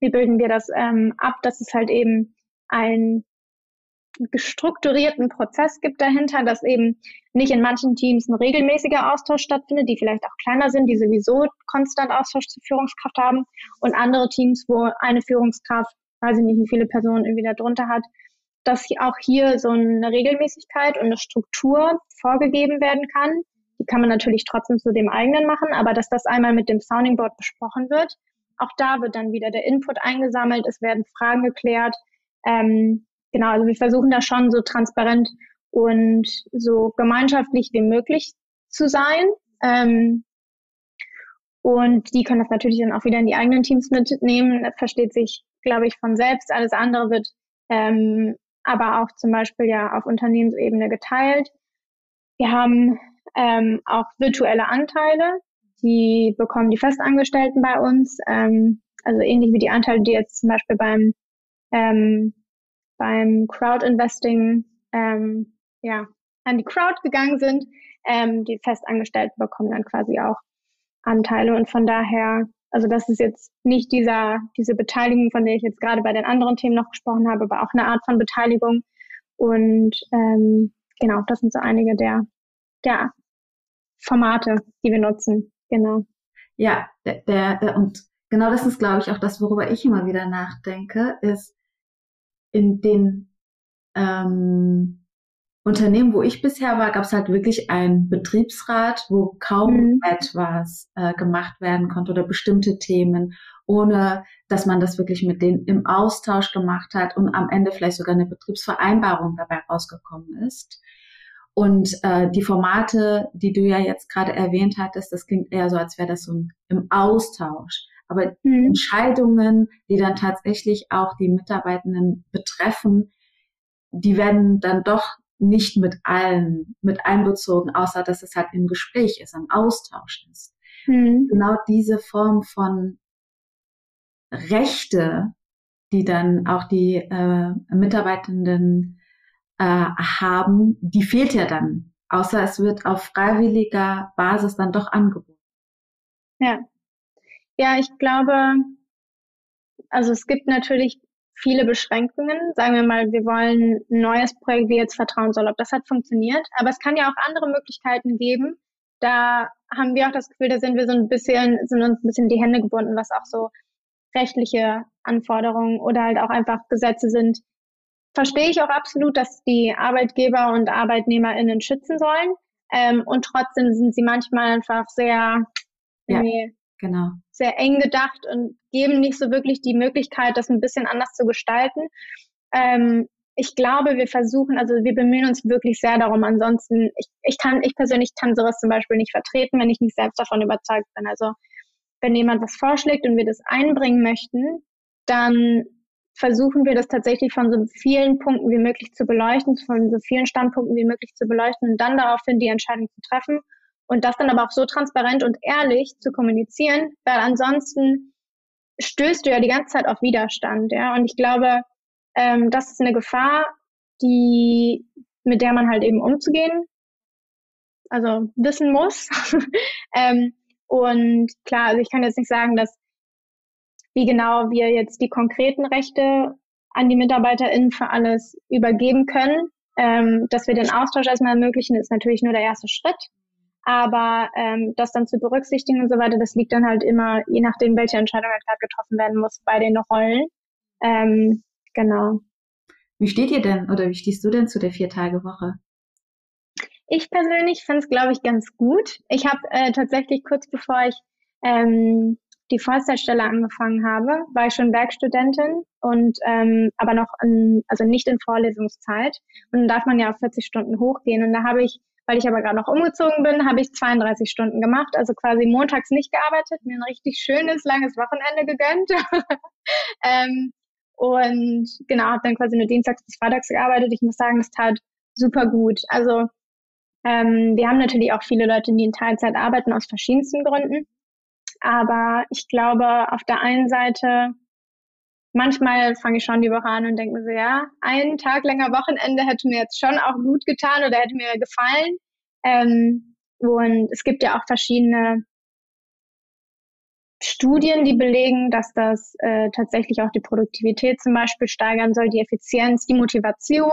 Speaker 2: wie bilden wir das ähm, ab, dass es halt eben ein gestrukturierten Prozess gibt dahinter, dass eben nicht in manchen Teams ein regelmäßiger Austausch stattfindet, die vielleicht auch kleiner sind, die sowieso konstant Austausch zur Führungskraft haben und andere Teams, wo eine Führungskraft, weiß ich nicht, wie viele Personen irgendwie da drunter hat, dass auch hier so eine Regelmäßigkeit und eine Struktur vorgegeben werden kann. Die kann man natürlich trotzdem zu dem eigenen machen, aber dass das einmal mit dem Sounding Board besprochen wird. Auch da wird dann wieder der Input eingesammelt, es werden Fragen geklärt. Ähm, genau, also wir versuchen da schon so transparent und so gemeinschaftlich wie möglich zu sein. Ähm, und die können das natürlich dann auch wieder in die eigenen Teams mitnehmen. Das versteht sich, glaube ich, von selbst. Alles andere wird ähm, aber auch zum Beispiel ja auf Unternehmensebene geteilt. Wir haben ähm, auch virtuelle Anteile, die bekommen die Festangestellten bei uns, ähm, also ähnlich wie die Anteile, die jetzt zum Beispiel beim ähm, beim Crowd-Investing ähm, ja, an die Crowd gegangen sind. Ähm, die Festangestellten bekommen dann quasi auch Anteile und von daher, also das ist jetzt nicht dieser, diese Beteiligung, von der ich jetzt gerade bei den anderen Themen noch gesprochen habe, aber auch eine Art von Beteiligung. Und ähm, genau, das sind so einige der, der Formate, die wir nutzen. Genau.
Speaker 3: Ja, der, der, der und genau das ist, glaube ich, auch das, worüber ich immer wieder nachdenke, ist, in den ähm, Unternehmen, wo ich bisher war, gab es halt wirklich einen Betriebsrat, wo kaum mhm. etwas äh, gemacht werden konnte oder bestimmte Themen, ohne dass man das wirklich mit denen im Austausch gemacht hat und am Ende vielleicht sogar eine Betriebsvereinbarung dabei rausgekommen ist. Und äh, die Formate, die du ja jetzt gerade erwähnt hattest, das klingt eher so, als wäre das so ein, im Austausch. Aber mhm. Entscheidungen, die dann tatsächlich auch die Mitarbeitenden betreffen, die werden dann doch nicht mit allen mit einbezogen, außer dass es halt im Gespräch ist, im Austausch ist. Mhm. Genau diese Form von Rechte, die dann auch die äh, Mitarbeitenden äh, haben, die fehlt ja dann, außer es wird auf freiwilliger Basis dann doch angeboten.
Speaker 2: Ja, ja, ich glaube, also es gibt natürlich viele Beschränkungen. Sagen wir mal, wir wollen ein neues Projekt wie jetzt Vertrauen soll, ob das hat funktioniert. Aber es kann ja auch andere Möglichkeiten geben. Da haben wir auch das Gefühl, da sind wir so ein bisschen, sind uns ein bisschen die Hände gebunden, was auch so rechtliche Anforderungen oder halt auch einfach Gesetze sind. Verstehe ich auch absolut, dass die Arbeitgeber und ArbeitnehmerInnen schützen sollen. Ähm, und trotzdem sind sie manchmal einfach sehr
Speaker 3: ja. Genau.
Speaker 2: Sehr eng gedacht und geben nicht so wirklich die Möglichkeit, das ein bisschen anders zu gestalten. Ähm, ich glaube, wir versuchen, also wir bemühen uns wirklich sehr darum. Ansonsten, ich, ich kann, ich persönlich kann sowas zum Beispiel nicht vertreten, wenn ich nicht selbst davon überzeugt bin. Also wenn jemand was vorschlägt und wir das einbringen möchten, dann versuchen wir das tatsächlich von so vielen Punkten wie möglich zu beleuchten, von so vielen Standpunkten wie möglich zu beleuchten und dann daraufhin die Entscheidung zu treffen und das dann aber auch so transparent und ehrlich zu kommunizieren, weil ansonsten stößt du ja die ganze Zeit auf Widerstand, ja. Und ich glaube, ähm, das ist eine Gefahr, die, mit der man halt eben umzugehen, also wissen muss. ähm, und klar, also ich kann jetzt nicht sagen, dass wie genau wir jetzt die konkreten Rechte an die MitarbeiterInnen für alles übergeben können. Ähm, dass wir den Austausch erstmal ermöglichen, ist natürlich nur der erste Schritt. Aber ähm, das dann zu berücksichtigen und so weiter, das liegt dann halt immer, je nachdem, welche Entscheidung halt gerade getroffen werden muss, bei den Rollen. Ähm, genau.
Speaker 3: Wie steht ihr denn oder wie stehst du denn zu der Vier-Tage-Woche?
Speaker 2: Ich persönlich finde es, glaube ich, ganz gut. Ich habe äh, tatsächlich kurz bevor ich ähm, die Vollzeitstelle angefangen habe, war ich schon Werkstudentin und ähm, aber noch in, also nicht in Vorlesungszeit. Und dann darf man ja auf 40 Stunden hochgehen. Und da habe ich weil ich aber gerade noch umgezogen bin, habe ich 32 Stunden gemacht, also quasi montags nicht gearbeitet, mir ein richtig schönes, langes Wochenende gegönnt. ähm, und genau, habe dann quasi nur dienstags bis freitags gearbeitet. Ich muss sagen, das tat super gut. Also ähm, wir haben natürlich auch viele Leute, die in Teilzeit arbeiten, aus verschiedensten Gründen. Aber ich glaube, auf der einen Seite manchmal fange ich schon die Woche an und denke mir so, ja, einen Tag länger Wochenende hätte mir jetzt schon auch gut getan oder hätte mir gefallen. Ähm, und es gibt ja auch verschiedene Studien, die belegen, dass das äh, tatsächlich auch die Produktivität zum Beispiel steigern soll, die Effizienz, die Motivation.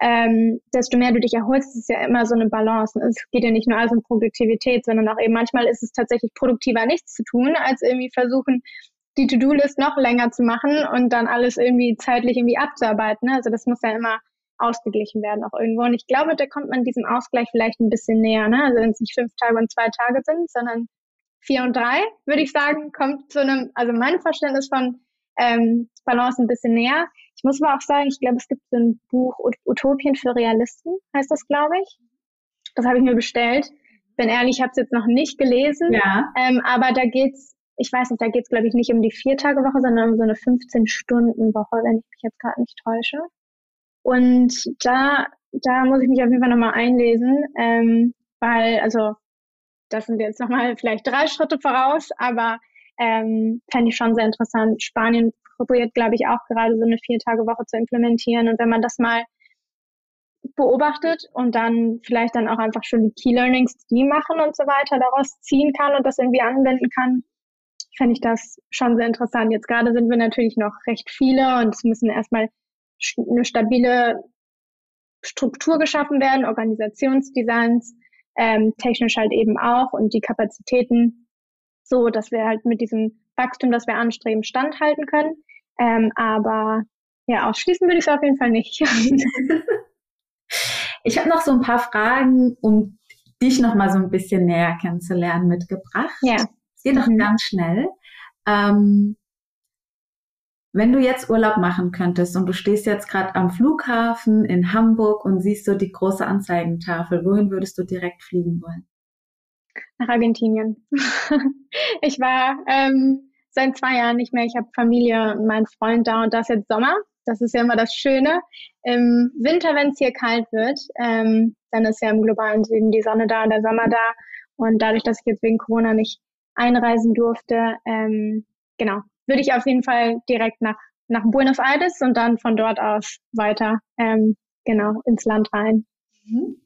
Speaker 2: ähm, desto mehr du dich erholst, ist ja immer so eine Balance. Es geht ja nicht nur alles um Produktivität, sondern auch eben manchmal ist es tatsächlich produktiver, nichts zu tun, als irgendwie versuchen, die To-Do-List noch länger zu machen und dann alles irgendwie zeitlich irgendwie abzuarbeiten. Ne? Also das muss ja immer ausgeglichen werden auch irgendwo. Und ich glaube, da kommt man diesem Ausgleich vielleicht ein bisschen näher. Ne? Also wenn es nicht fünf Tage und zwei Tage sind, sondern vier und drei, würde ich sagen, kommt zu einem, also mein Verständnis von ähm, Balance ein bisschen näher. Ich muss aber auch sagen, ich glaube, es gibt so ein Buch Utopien für Realisten, heißt das, glaube ich. Das habe ich mir bestellt. Bin ehrlich, ich habe es jetzt noch nicht gelesen. Ja. Ähm, aber da geht's, ich weiß nicht, da geht's, glaube ich, nicht um die Vier-Tage-Woche, sondern um so eine 15-Stunden-Woche, wenn ich mich jetzt gerade nicht täusche. Und da, da muss ich mich auf jeden Fall nochmal einlesen, ähm, weil, also, das sind jetzt nochmal vielleicht drei Schritte voraus, aber ähm, fände ich schon sehr interessant. Spanien probiert, glaube ich, auch gerade so eine Vier-Tage-Woche zu implementieren. Und wenn man das mal beobachtet und dann vielleicht dann auch einfach schon die Key Learnings, die machen und so weiter, daraus ziehen kann und das irgendwie anwenden kann, fände ich das schon sehr interessant. Jetzt gerade sind wir natürlich noch recht viele und es müssen erstmal eine stabile Struktur geschaffen werden, Organisationsdesigns, ähm, technisch halt eben auch und die Kapazitäten, so dass wir halt mit diesem Wachstum, das wir anstreben, standhalten können. Ähm, aber ja, ausschließen würde ich es auf jeden Fall nicht.
Speaker 3: ich habe noch so ein paar Fragen, um dich noch mal so ein bisschen näher kennenzulernen, mitgebracht. Ja. Geht doch mhm. ganz schnell. Ähm, wenn du jetzt Urlaub machen könntest und du stehst jetzt gerade am Flughafen in Hamburg und siehst so die große Anzeigentafel, wohin würdest du direkt fliegen wollen?
Speaker 2: Nach Argentinien. ich war ähm, seit zwei Jahren nicht mehr. Ich habe Familie und meinen Freund da und da ist jetzt Sommer. Das ist ja immer das Schöne. Im Winter, wenn es hier kalt wird, ähm, dann ist ja im globalen Süden die Sonne da, der Sommer da. Und dadurch, dass ich jetzt wegen Corona nicht einreisen durfte, ähm, genau, würde ich auf jeden Fall direkt nach, nach Buenos Aires und dann von dort aus weiter, ähm, genau, ins Land rein.
Speaker 3: Mhm.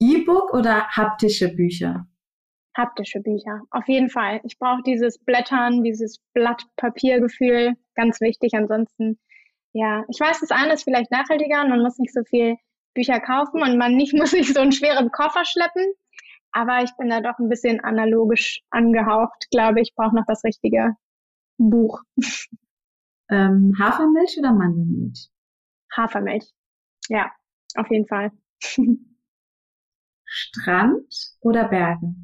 Speaker 3: E-Book oder haptische Bücher?
Speaker 2: Haptische Bücher, auf jeden Fall. Ich brauche dieses Blättern, dieses Blattpapiergefühl, ganz wichtig. Ansonsten, ja, ich weiß, das eine ist vielleicht nachhaltiger und man muss nicht so viel Bücher kaufen und man nicht muss sich so einen schweren Koffer schleppen. Aber ich bin da doch ein bisschen analogisch angehaucht, glaube ich, brauche noch das richtige Buch.
Speaker 3: Ähm, Hafermilch oder Mandelmilch?
Speaker 2: Hafermilch. Ja, auf jeden Fall.
Speaker 3: Strand oder Berge?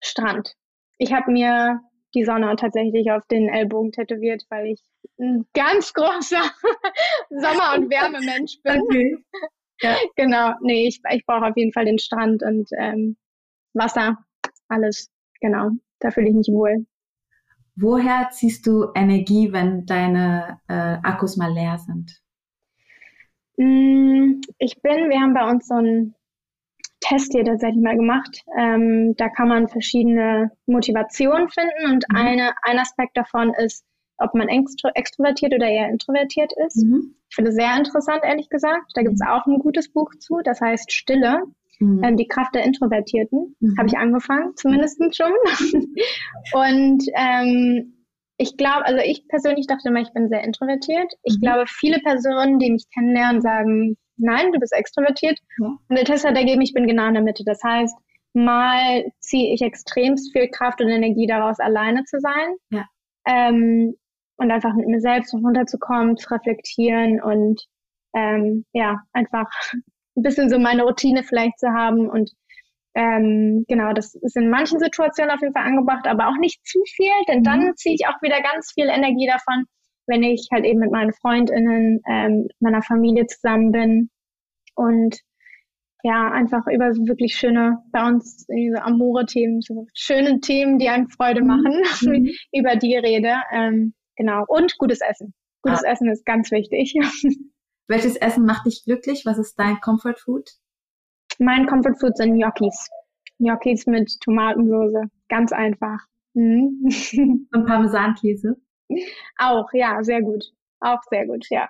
Speaker 2: Strand. Ich habe mir die Sonne tatsächlich auf den Ellbogen tätowiert, weil ich ein ganz großer Sommer- und Wärmemensch bin. Okay. Ja. Genau. Nee, ich, ich brauche auf jeden Fall den Strand und ähm, Wasser. Alles. Genau. Da fühle ich mich wohl.
Speaker 3: Woher ziehst du Energie, wenn deine äh, Akkus mal leer sind?
Speaker 2: Mm, ich bin, wir haben bei uns so einen Test hier tatsächlich mal gemacht. Ähm, da kann man verschiedene Motivationen finden und mhm. eine, ein Aspekt davon ist, ob man extro extrovertiert oder eher introvertiert ist. Mhm. Ich finde es sehr interessant, ehrlich gesagt. Da gibt es auch ein gutes Buch zu, das heißt Stille. Mhm. Ähm, die Kraft der Introvertierten mhm. habe ich angefangen, zumindest schon. und ähm, ich glaube, also ich persönlich dachte immer, ich bin sehr introvertiert. Ich mhm. glaube, viele Personen, die mich kennenlernen, sagen, nein, du bist extrovertiert. Ja. Und der Test hat ergeben, ich bin genau in der Mitte. Das heißt, mal ziehe ich extremst viel Kraft und Energie daraus, alleine zu sein. Ja. Ähm, und einfach mit mir selbst runterzukommen, zu reflektieren und ähm, ja, einfach ein bisschen so meine Routine vielleicht zu haben und ähm, genau, das ist in manchen Situationen auf jeden Fall angebracht, aber auch nicht zu viel, denn dann mhm. ziehe ich auch wieder ganz viel Energie davon, wenn ich halt eben mit meinen FreundInnen, ähm, meiner Familie zusammen bin und ja, einfach über so wirklich schöne, bei uns diese Amore-Themen, so schöne Themen, die einem Freude mhm. machen, mhm. über die rede. Ähm, genau. Und gutes Essen. Gutes ah. Essen ist ganz wichtig.
Speaker 3: Welches Essen macht dich glücklich? Was ist dein Comfort Food?
Speaker 2: Mein Comfort Food sind Gnocchis. Gnocchis mit Tomatensoße. Ganz einfach. Mhm.
Speaker 3: Und Parmesankäse?
Speaker 2: Auch, ja, sehr gut. Auch sehr gut, ja.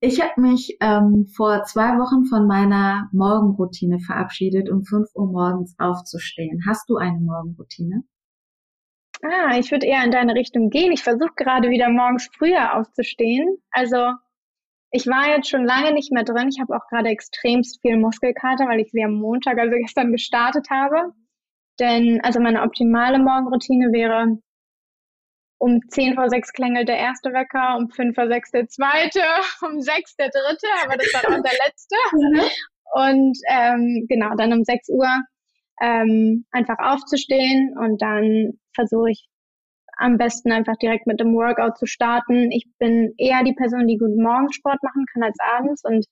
Speaker 3: Ich habe mich ähm, vor zwei Wochen von meiner Morgenroutine verabschiedet, um 5 Uhr morgens aufzustehen. Hast du eine Morgenroutine?
Speaker 2: Ah, ich würde eher in deine Richtung gehen. Ich versuche gerade wieder morgens früher aufzustehen. Also ich war jetzt schon lange nicht mehr drin. Ich habe auch gerade extremst viel Muskelkater, weil ich sie am Montag, also gestern gestartet habe. Denn, also meine optimale Morgenroutine wäre, um 10 vor 6 klingelt der erste Wecker, um 5 vor 6 der zweite, um 6 der dritte, aber das war auch der letzte. Und ähm, genau, dann um 6 Uhr ähm, einfach aufzustehen und dann versuche ich am besten einfach direkt mit dem Workout zu starten. Ich bin eher die Person, die gut morgens Sport machen kann als abends und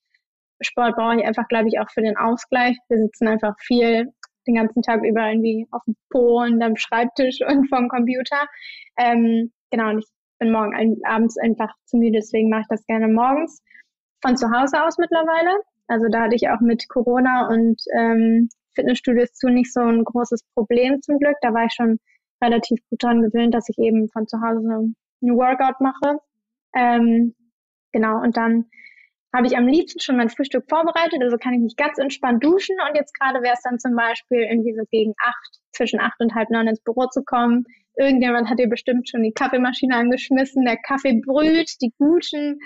Speaker 2: Sport brauche ich einfach, glaube ich, auch für den Ausgleich. Wir sitzen einfach viel den ganzen Tag über irgendwie auf dem Po und am Schreibtisch und vom Computer. Ähm, genau, und ich bin morgen ein, abends einfach zu müde, deswegen mache ich das gerne morgens von zu Hause aus mittlerweile. Also da hatte ich auch mit Corona und ähm, Fitnessstudios zu nicht so ein großes Problem zum Glück. Da war ich schon relativ gut daran gewöhnt, dass ich eben von zu Hause ein Workout mache. Ähm, genau, und dann habe ich am liebsten schon mein Frühstück vorbereitet, also kann ich mich ganz entspannt duschen und jetzt gerade wäre es dann zum Beispiel irgendwie so gegen acht, zwischen acht und halb neun ins Büro zu kommen. Irgendjemand hat dir bestimmt schon die Kaffeemaschine angeschmissen, der Kaffee brüht, die guten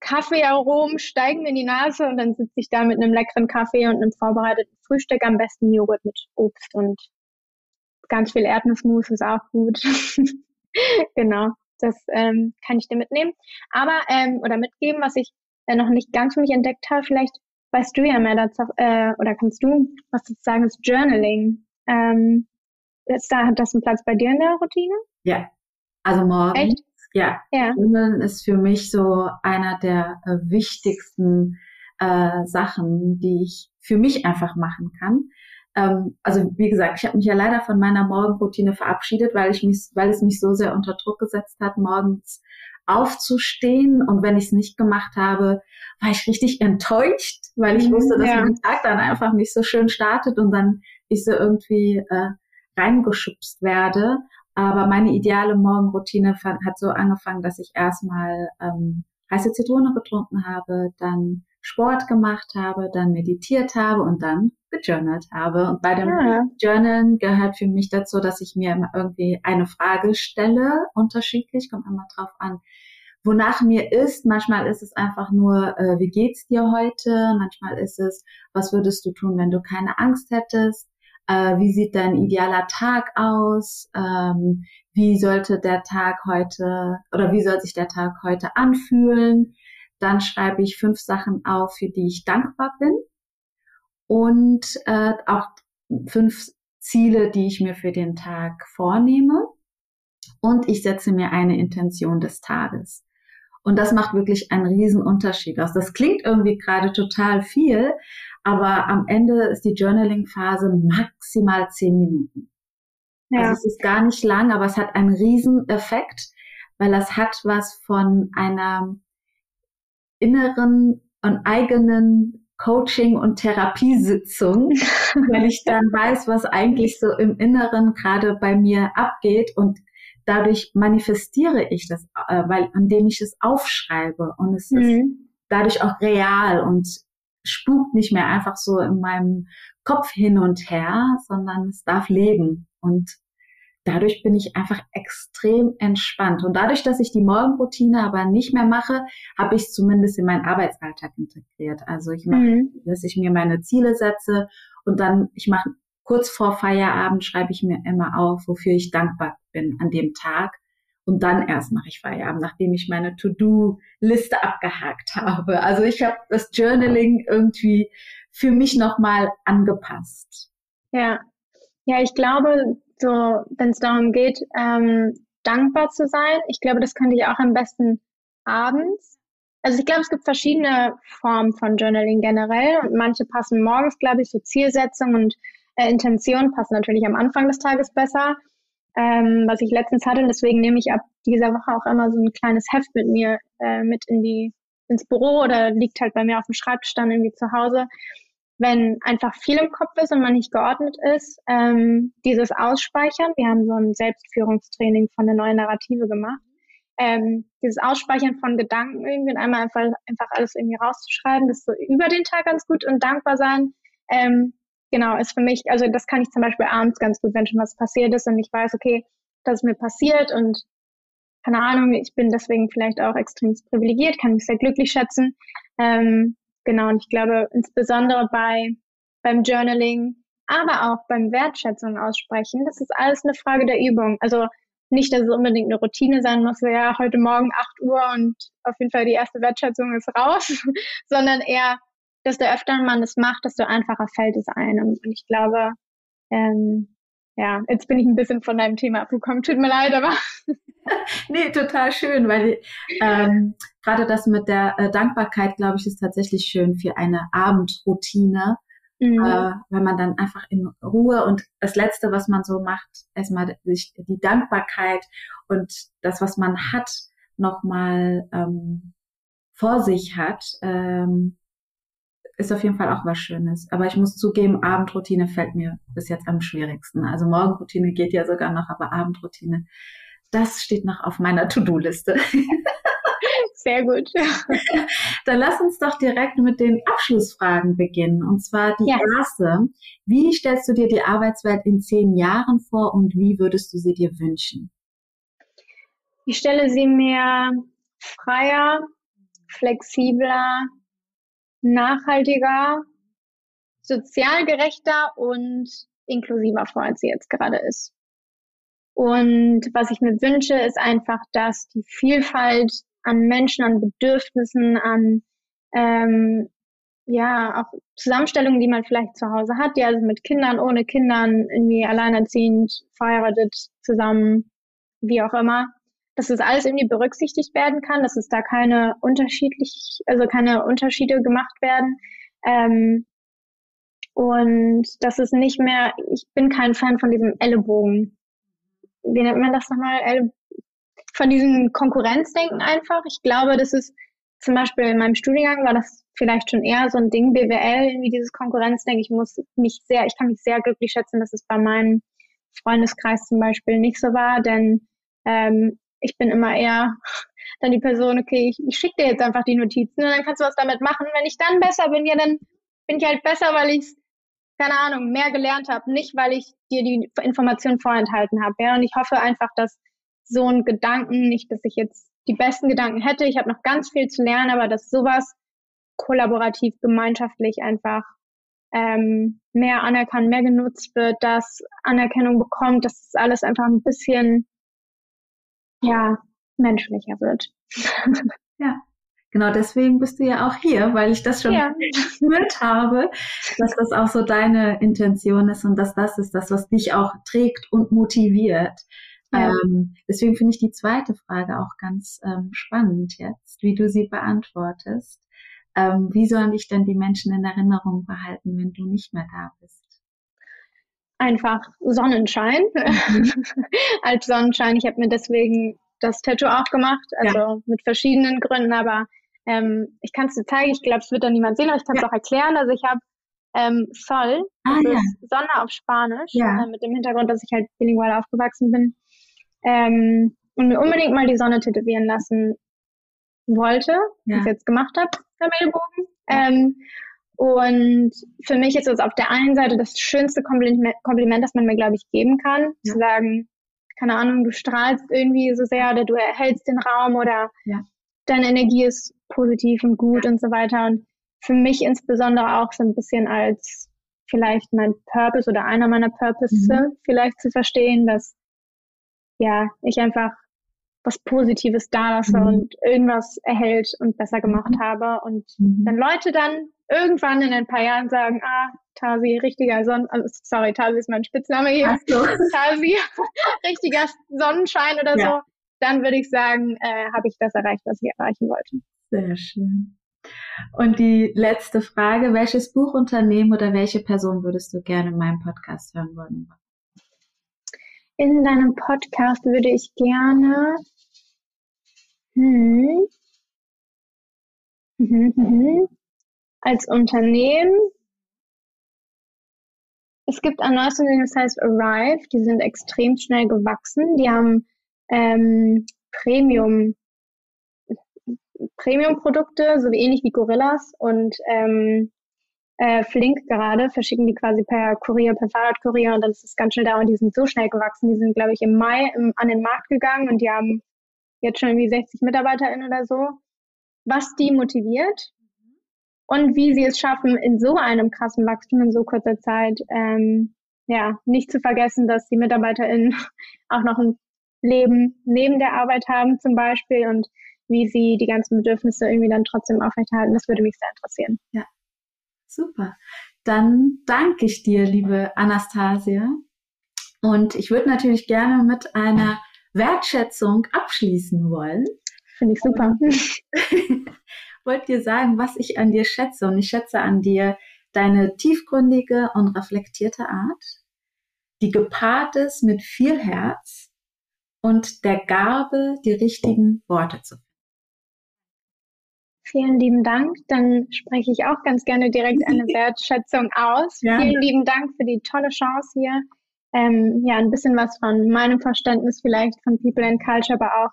Speaker 2: Kaffeearomen steigen mir in die Nase und dann sitze ich da mit einem leckeren Kaffee und einem vorbereiteten Frühstück, am besten Joghurt mit Obst und ganz viel Erdnussmus ist auch gut. genau, das ähm, kann ich dir mitnehmen. Aber, ähm, oder mitgeben, was ich äh, noch nicht ganz für mich entdeckt habe, vielleicht weißt du ja mehr dazu, äh, oder kannst du was dazu sagen, ist Journaling. Ähm, ist da, hat das einen Platz bei dir in der Routine?
Speaker 3: Ja, also morgen.
Speaker 2: Echt?
Speaker 3: Ja, ja. Journalen ist für mich so einer der äh, wichtigsten äh, Sachen, die ich für mich einfach machen kann. Ähm, also wie gesagt, ich habe mich ja leider von meiner Morgenroutine verabschiedet, weil ich mich, weil es mich so sehr unter Druck gesetzt hat, morgens aufzustehen. Und wenn ich es nicht gemacht habe, war ich richtig enttäuscht, weil ich wusste, dass ja. mein Tag dann einfach nicht so schön startet und dann ich so irgendwie äh, reingeschubst werde. Aber meine ideale Morgenroutine hat so angefangen, dass ich erstmal ähm, heiße Zitrone getrunken habe, dann Sport gemacht habe, dann meditiert habe und dann gejournalt habe. Und bei dem ja. Journalen gehört für mich dazu, dass ich mir immer irgendwie eine Frage stelle, unterschiedlich, kommt immer drauf an, wonach mir ist. Manchmal ist es einfach nur, äh, wie geht's dir heute? Manchmal ist es, was würdest du tun, wenn du keine Angst hättest? Äh, wie sieht dein idealer Tag aus? Ähm, wie sollte der Tag heute oder wie soll sich der Tag heute anfühlen? Dann schreibe ich fünf Sachen auf, für die ich dankbar bin und äh, auch fünf Ziele, die ich mir für den Tag vornehme. Und ich setze mir eine Intention des Tages. Und das macht wirklich einen riesen Unterschied aus. Das klingt irgendwie gerade total viel, aber am Ende ist die Journaling-Phase maximal zehn Minuten. Ja. Also es ist gar nicht lang, aber es hat einen riesen Effekt, weil das hat was von einer inneren und eigenen Coaching- und Therapiesitzung, weil ich dann weiß, was eigentlich so im Inneren gerade bei mir abgeht. Und dadurch manifestiere ich das, äh, weil indem ich es aufschreibe. Und es mhm. ist dadurch auch real und spukt nicht mehr einfach so in meinem Kopf hin und her, sondern es darf leben. Und dadurch bin ich einfach extrem entspannt. Und dadurch, dass ich die Morgenroutine aber nicht mehr mache, habe ich es zumindest in meinen Arbeitsalltag integriert. Also ich mache, mhm. dass ich mir meine Ziele setze und dann, ich mache kurz vor Feierabend, schreibe ich mir immer auf, wofür ich dankbar bin an dem Tag. Und dann erst mache ich Feierabend, nachdem ich meine To-Do-Liste abgehakt habe. Also ich habe das Journaling irgendwie für mich nochmal angepasst.
Speaker 2: Ja, ja, ich glaube, so, wenn es darum geht, ähm, dankbar zu sein. Ich glaube, das könnte ich auch am besten abends. Also ich glaube, es gibt verschiedene Formen von Journaling generell und manche passen morgens, glaube ich, so Zielsetzung und äh, Intention passen natürlich am Anfang des Tages besser. Ähm, was ich letztens hatte, deswegen nehme ich ab dieser Woche auch immer so ein kleines Heft mit mir äh, mit in die ins Büro oder liegt halt bei mir auf dem Schreibtisch dann irgendwie zu Hause wenn einfach viel im Kopf ist und man nicht geordnet ist, ähm, dieses Ausspeichern, wir haben so ein Selbstführungstraining von der neuen Narrative gemacht, ähm, dieses Ausspeichern von Gedanken irgendwie und einmal einfach, einfach alles irgendwie rauszuschreiben, das so über den Tag ganz gut und dankbar sein, ähm, genau, ist für mich, also das kann ich zum Beispiel abends ganz gut, wenn schon was passiert ist und ich weiß, okay, das ist mir passiert und keine Ahnung, ich bin deswegen vielleicht auch extrem privilegiert, kann mich sehr glücklich schätzen. Ähm, genau, und ich glaube insbesondere bei beim Journaling, aber auch beim Wertschätzung aussprechen, das ist alles eine Frage der Übung. Also nicht, dass es unbedingt eine Routine sein muss, ja, heute Morgen 8 Uhr und auf jeden Fall die erste Wertschätzung ist raus, sondern eher, desto öfter man das macht, desto einfacher fällt es einem. Und ich glaube, ähm, ja, jetzt bin ich ein bisschen von deinem Thema abgekommen. Tut mir leid, aber.
Speaker 3: nee, total schön, weil ähm, gerade das mit der äh, Dankbarkeit, glaube ich, ist tatsächlich schön für eine Abendroutine, mhm. äh, weil man dann einfach in Ruhe und das Letzte, was man so macht, erstmal sich die Dankbarkeit und das, was man hat, nochmal ähm, vor sich hat, ähm, ist auf jeden Fall auch was Schönes. Aber ich muss zugeben, Abendroutine fällt mir bis jetzt am schwierigsten. Also Morgenroutine geht ja sogar noch, aber Abendroutine, das steht noch auf meiner To-Do-Liste.
Speaker 2: Sehr gut.
Speaker 3: Dann lass uns doch direkt mit den Abschlussfragen beginnen. Und zwar die ja. erste. Wie stellst du dir die Arbeitswelt in zehn Jahren vor und wie würdest du sie dir wünschen?
Speaker 2: Ich stelle sie mir freier, flexibler, nachhaltiger, sozial gerechter und inklusiver vor, als sie jetzt gerade ist. Und was ich mir wünsche, ist einfach, dass die Vielfalt an Menschen, an Bedürfnissen, an ähm, ja auch Zusammenstellungen, die man vielleicht zu Hause hat, die also mit Kindern, ohne Kindern, irgendwie alleinerziehend, verheiratet, zusammen, wie auch immer, dass das alles irgendwie berücksichtigt werden kann, dass es da keine unterschiedlich, also keine Unterschiede gemacht werden. Ähm, und das ist nicht mehr, ich bin kein Fan von diesem Ellenbogen. Wie nennt man das nochmal? von diesem Konkurrenzdenken einfach. Ich glaube, das ist zum Beispiel in meinem Studiengang war das vielleicht schon eher so ein Ding, BWL, irgendwie dieses Konkurrenzdenken. Ich muss mich sehr, ich kann mich sehr glücklich schätzen, dass es bei meinem Freundeskreis zum Beispiel nicht so war, denn ähm, ich bin immer eher dann die Person, okay, ich, ich schicke dir jetzt einfach die Notizen und dann kannst du was damit machen. Wenn ich dann besser bin, ja, dann bin ich halt besser, weil ich keine Ahnung, mehr gelernt habe, nicht weil ich dir die Information vorenthalten habe. Ja, und ich hoffe einfach, dass so ein Gedanken, nicht, dass ich jetzt die besten Gedanken hätte, ich habe noch ganz viel zu lernen, aber dass sowas kollaborativ, gemeinschaftlich einfach ähm, mehr anerkannt, mehr genutzt wird, dass Anerkennung bekommt, dass es alles einfach ein bisschen ja, menschlicher wird.
Speaker 3: ja. Genau deswegen bist du ja auch hier, weil ich das schon ja. gespürt habe, dass das auch so deine Intention ist und dass das ist das, was dich auch trägt und motiviert. Ja. Ähm, deswegen finde ich die zweite Frage auch ganz ähm, spannend jetzt, wie du sie beantwortest. Ähm, wie sollen dich denn die Menschen in Erinnerung behalten, wenn du nicht mehr da bist?
Speaker 2: Einfach Sonnenschein mhm. als Sonnenschein. Ich habe mir deswegen das Tattoo auch gemacht, also ja. mit verschiedenen Gründen, aber ähm, ich kann es dir zeigen, ich glaube, es wird dann niemand sehen, aber ich kann es ja. auch erklären. Also ich habe ähm, Sol, ah, ja. ist Sonne auf Spanisch, äh, mit dem Hintergrund, dass ich halt bilingual aufgewachsen bin ähm, und mir unbedingt mal die Sonne tätowieren lassen wollte, ja. was ich jetzt gemacht habe, am Ellbogen. Ähm, und für mich ist es auf der einen Seite das schönste Kompliment, Kompliment das man mir, glaube ich, geben kann. Ja. Zu sagen, keine Ahnung, du strahlst irgendwie so sehr oder du erhältst den Raum oder ja. deine Energie ist positiv und gut ja. und so weiter. Und für mich insbesondere auch so ein bisschen als vielleicht mein Purpose oder einer meiner Purpose mhm. vielleicht zu verstehen, dass ja, ich einfach was Positives da lasse mhm. und irgendwas erhält und besser gemacht mhm. habe. Und mhm. wenn Leute dann irgendwann in ein paar Jahren sagen, ah, Tasi, richtiger Sonnen, also, sorry, Tasi ist mein Spitzname hier. So. Tasi, richtiger Sonnenschein oder ja. so, dann würde ich sagen, äh, habe ich das erreicht, was ich erreichen wollte.
Speaker 3: Sehr schön. Und die letzte Frage, welches Buchunternehmen oder welche Person würdest du gerne in meinem Podcast hören wollen?
Speaker 2: In deinem Podcast würde ich gerne hm, hm, hm, als Unternehmen es gibt ein neues Unternehmen, das heißt Arrive. Die sind extrem schnell gewachsen. Die haben ähm, Premium Premium-Produkte, so ähnlich wie Gorillas und ähm, äh, Flink gerade, verschicken die quasi per Kurier, per Fahrradkurier und dann ist es ganz schnell da und die sind so schnell gewachsen. Die sind, glaube ich, im Mai im, an den Markt gegangen und die haben jetzt schon irgendwie 60 MitarbeiterInnen oder so, was die motiviert und wie sie es schaffen, in so einem krassen Wachstum in so kurzer Zeit, ähm, ja, nicht zu vergessen, dass die MitarbeiterInnen auch noch ein Leben neben der Arbeit haben zum Beispiel und wie sie die ganzen Bedürfnisse irgendwie dann trotzdem aufrechterhalten. Das würde mich sehr interessieren.
Speaker 3: Ja, super. Dann danke ich dir, liebe Anastasia. Und ich würde natürlich gerne mit einer Wertschätzung abschließen wollen.
Speaker 2: Finde ich super.
Speaker 3: wollte dir sagen, was ich an dir schätze. Und ich schätze an dir deine tiefgründige und reflektierte Art, die gepaart ist mit viel Herz und der Gabe, die richtigen Worte zu finden.
Speaker 2: Vielen lieben Dank. Dann spreche ich auch ganz gerne direkt eine Wertschätzung aus. Ja. Vielen lieben Dank für die tolle Chance hier. Ähm, ja, ein bisschen was von meinem Verständnis vielleicht von People and Culture, aber auch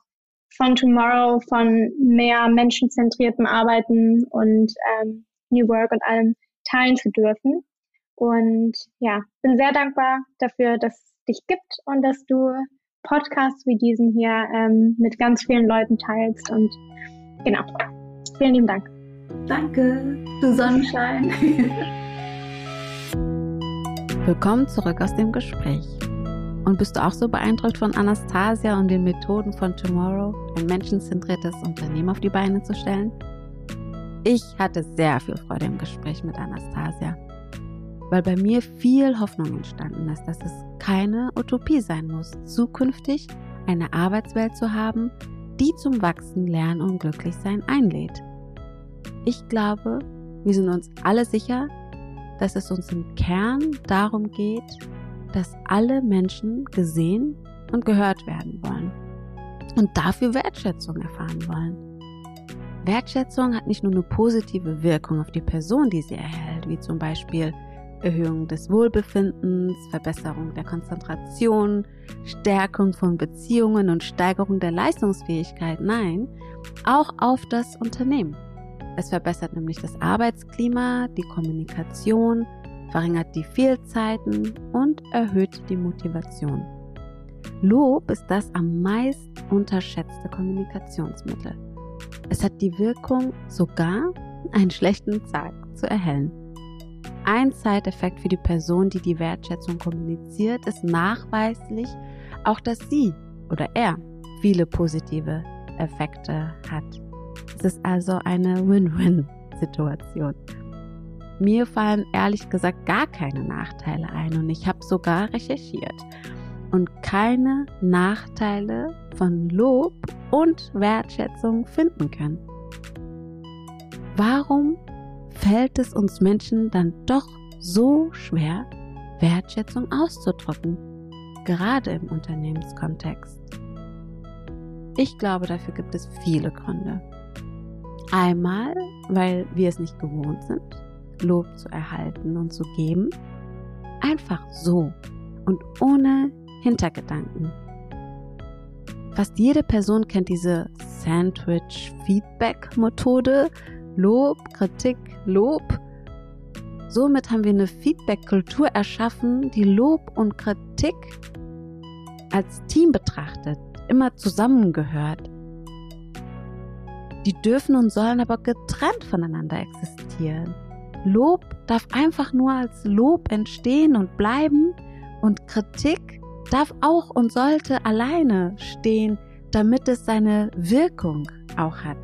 Speaker 2: von Tomorrow, von mehr menschenzentriertem Arbeiten und ähm, New Work und allem teilen zu dürfen. Und ja, bin sehr dankbar dafür, dass es dich gibt und dass du Podcasts wie diesen hier ähm, mit ganz vielen Leuten teilst. Und genau, vielen lieben Dank.
Speaker 3: Danke, du Sonnenschein.
Speaker 1: Willkommen zurück aus dem Gespräch. Und bist du auch so beeindruckt von Anastasia und den Methoden von Tomorrow, ein menschenzentriertes Unternehmen auf die Beine zu stellen? Ich hatte sehr viel Freude im Gespräch mit Anastasia, weil bei mir viel Hoffnung entstanden ist, dass es keine Utopie sein muss, zukünftig eine Arbeitswelt zu haben, die zum Wachsen, Lernen und Glücklichsein einlädt. Ich glaube, wir sind uns alle sicher, dass es uns im Kern darum geht, dass alle Menschen gesehen und gehört werden wollen und dafür Wertschätzung erfahren wollen. Wertschätzung hat nicht nur eine positive Wirkung auf die Person, die sie erhält, wie zum Beispiel Erhöhung des Wohlbefindens, Verbesserung der Konzentration, Stärkung von Beziehungen und Steigerung der Leistungsfähigkeit, nein, auch auf das Unternehmen. Es verbessert nämlich das Arbeitsklima, die Kommunikation, verringert die Fehlzeiten und erhöht die Motivation. Lob ist das am meist unterschätzte Kommunikationsmittel. Es hat die Wirkung, sogar einen schlechten Tag zu erhellen. Ein Zeiteffekt für die Person, die die Wertschätzung kommuniziert, ist nachweislich auch, dass sie oder er viele positive Effekte hat. Es ist also eine Win-Win-Situation. Mir fallen ehrlich gesagt gar keine Nachteile ein und ich habe sogar recherchiert und keine Nachteile von Lob und Wertschätzung finden können. Warum fällt es uns Menschen dann doch so schwer, Wertschätzung auszudrücken, gerade im Unternehmenskontext? Ich glaube, dafür gibt es viele Gründe. Einmal, weil wir es nicht gewohnt sind, Lob zu erhalten und zu geben. Einfach so und ohne Hintergedanken. Fast jede Person kennt diese Sandwich-Feedback-Methode. Lob, Kritik, Lob. Somit haben wir eine Feedback-Kultur erschaffen, die Lob und Kritik als Team betrachtet, immer zusammengehört. Die dürfen und sollen aber getrennt voneinander existieren. Lob darf einfach nur als Lob entstehen und bleiben und Kritik darf auch und sollte alleine stehen, damit es seine Wirkung auch hat.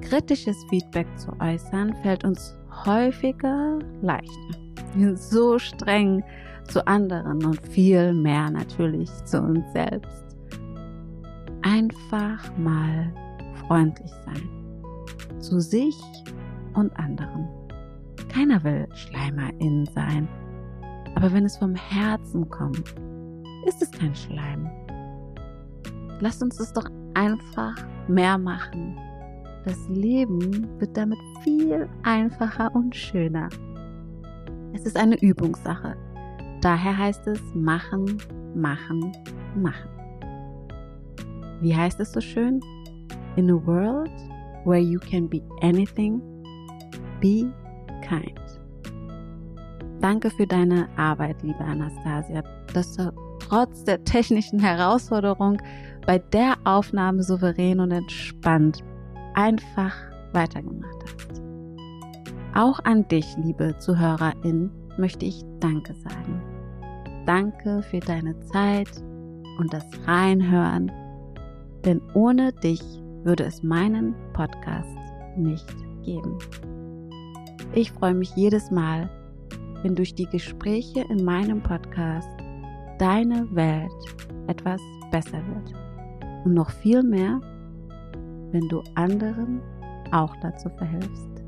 Speaker 1: Kritisches Feedback zu äußern fällt uns häufiger leichter. Wir sind so streng zu anderen und viel mehr natürlich zu uns selbst. Einfach mal freundlich sein. Zu sich und anderen. Keiner will Schleimerin sein. Aber wenn es vom Herzen kommt, ist es kein Schleim. Lasst uns es doch einfach mehr machen. Das Leben wird damit viel einfacher und schöner. Es ist eine Übungssache. Daher heißt es machen, machen, machen. Wie heißt es so schön? In a world where you can be anything Be kind. Danke für deine Arbeit, liebe Anastasia. Das trotz der technischen Herausforderung bei der Aufnahme souverän und entspannt einfach weitergemacht hast. Auch an dich, liebe Zuhörerin, möchte ich Danke sagen. Danke für deine Zeit und das Reinhören, denn ohne dich würde es meinen Podcast nicht geben. Ich freue mich jedes Mal, wenn durch die Gespräche in meinem Podcast deine Welt etwas besser wird. Und noch viel mehr, wenn du anderen auch dazu verhilfst.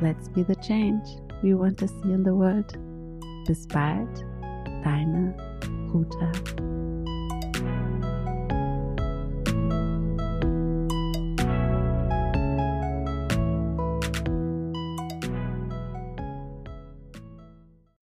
Speaker 1: Let's be the change we want to see in the world. Bis bald, deine Ruta.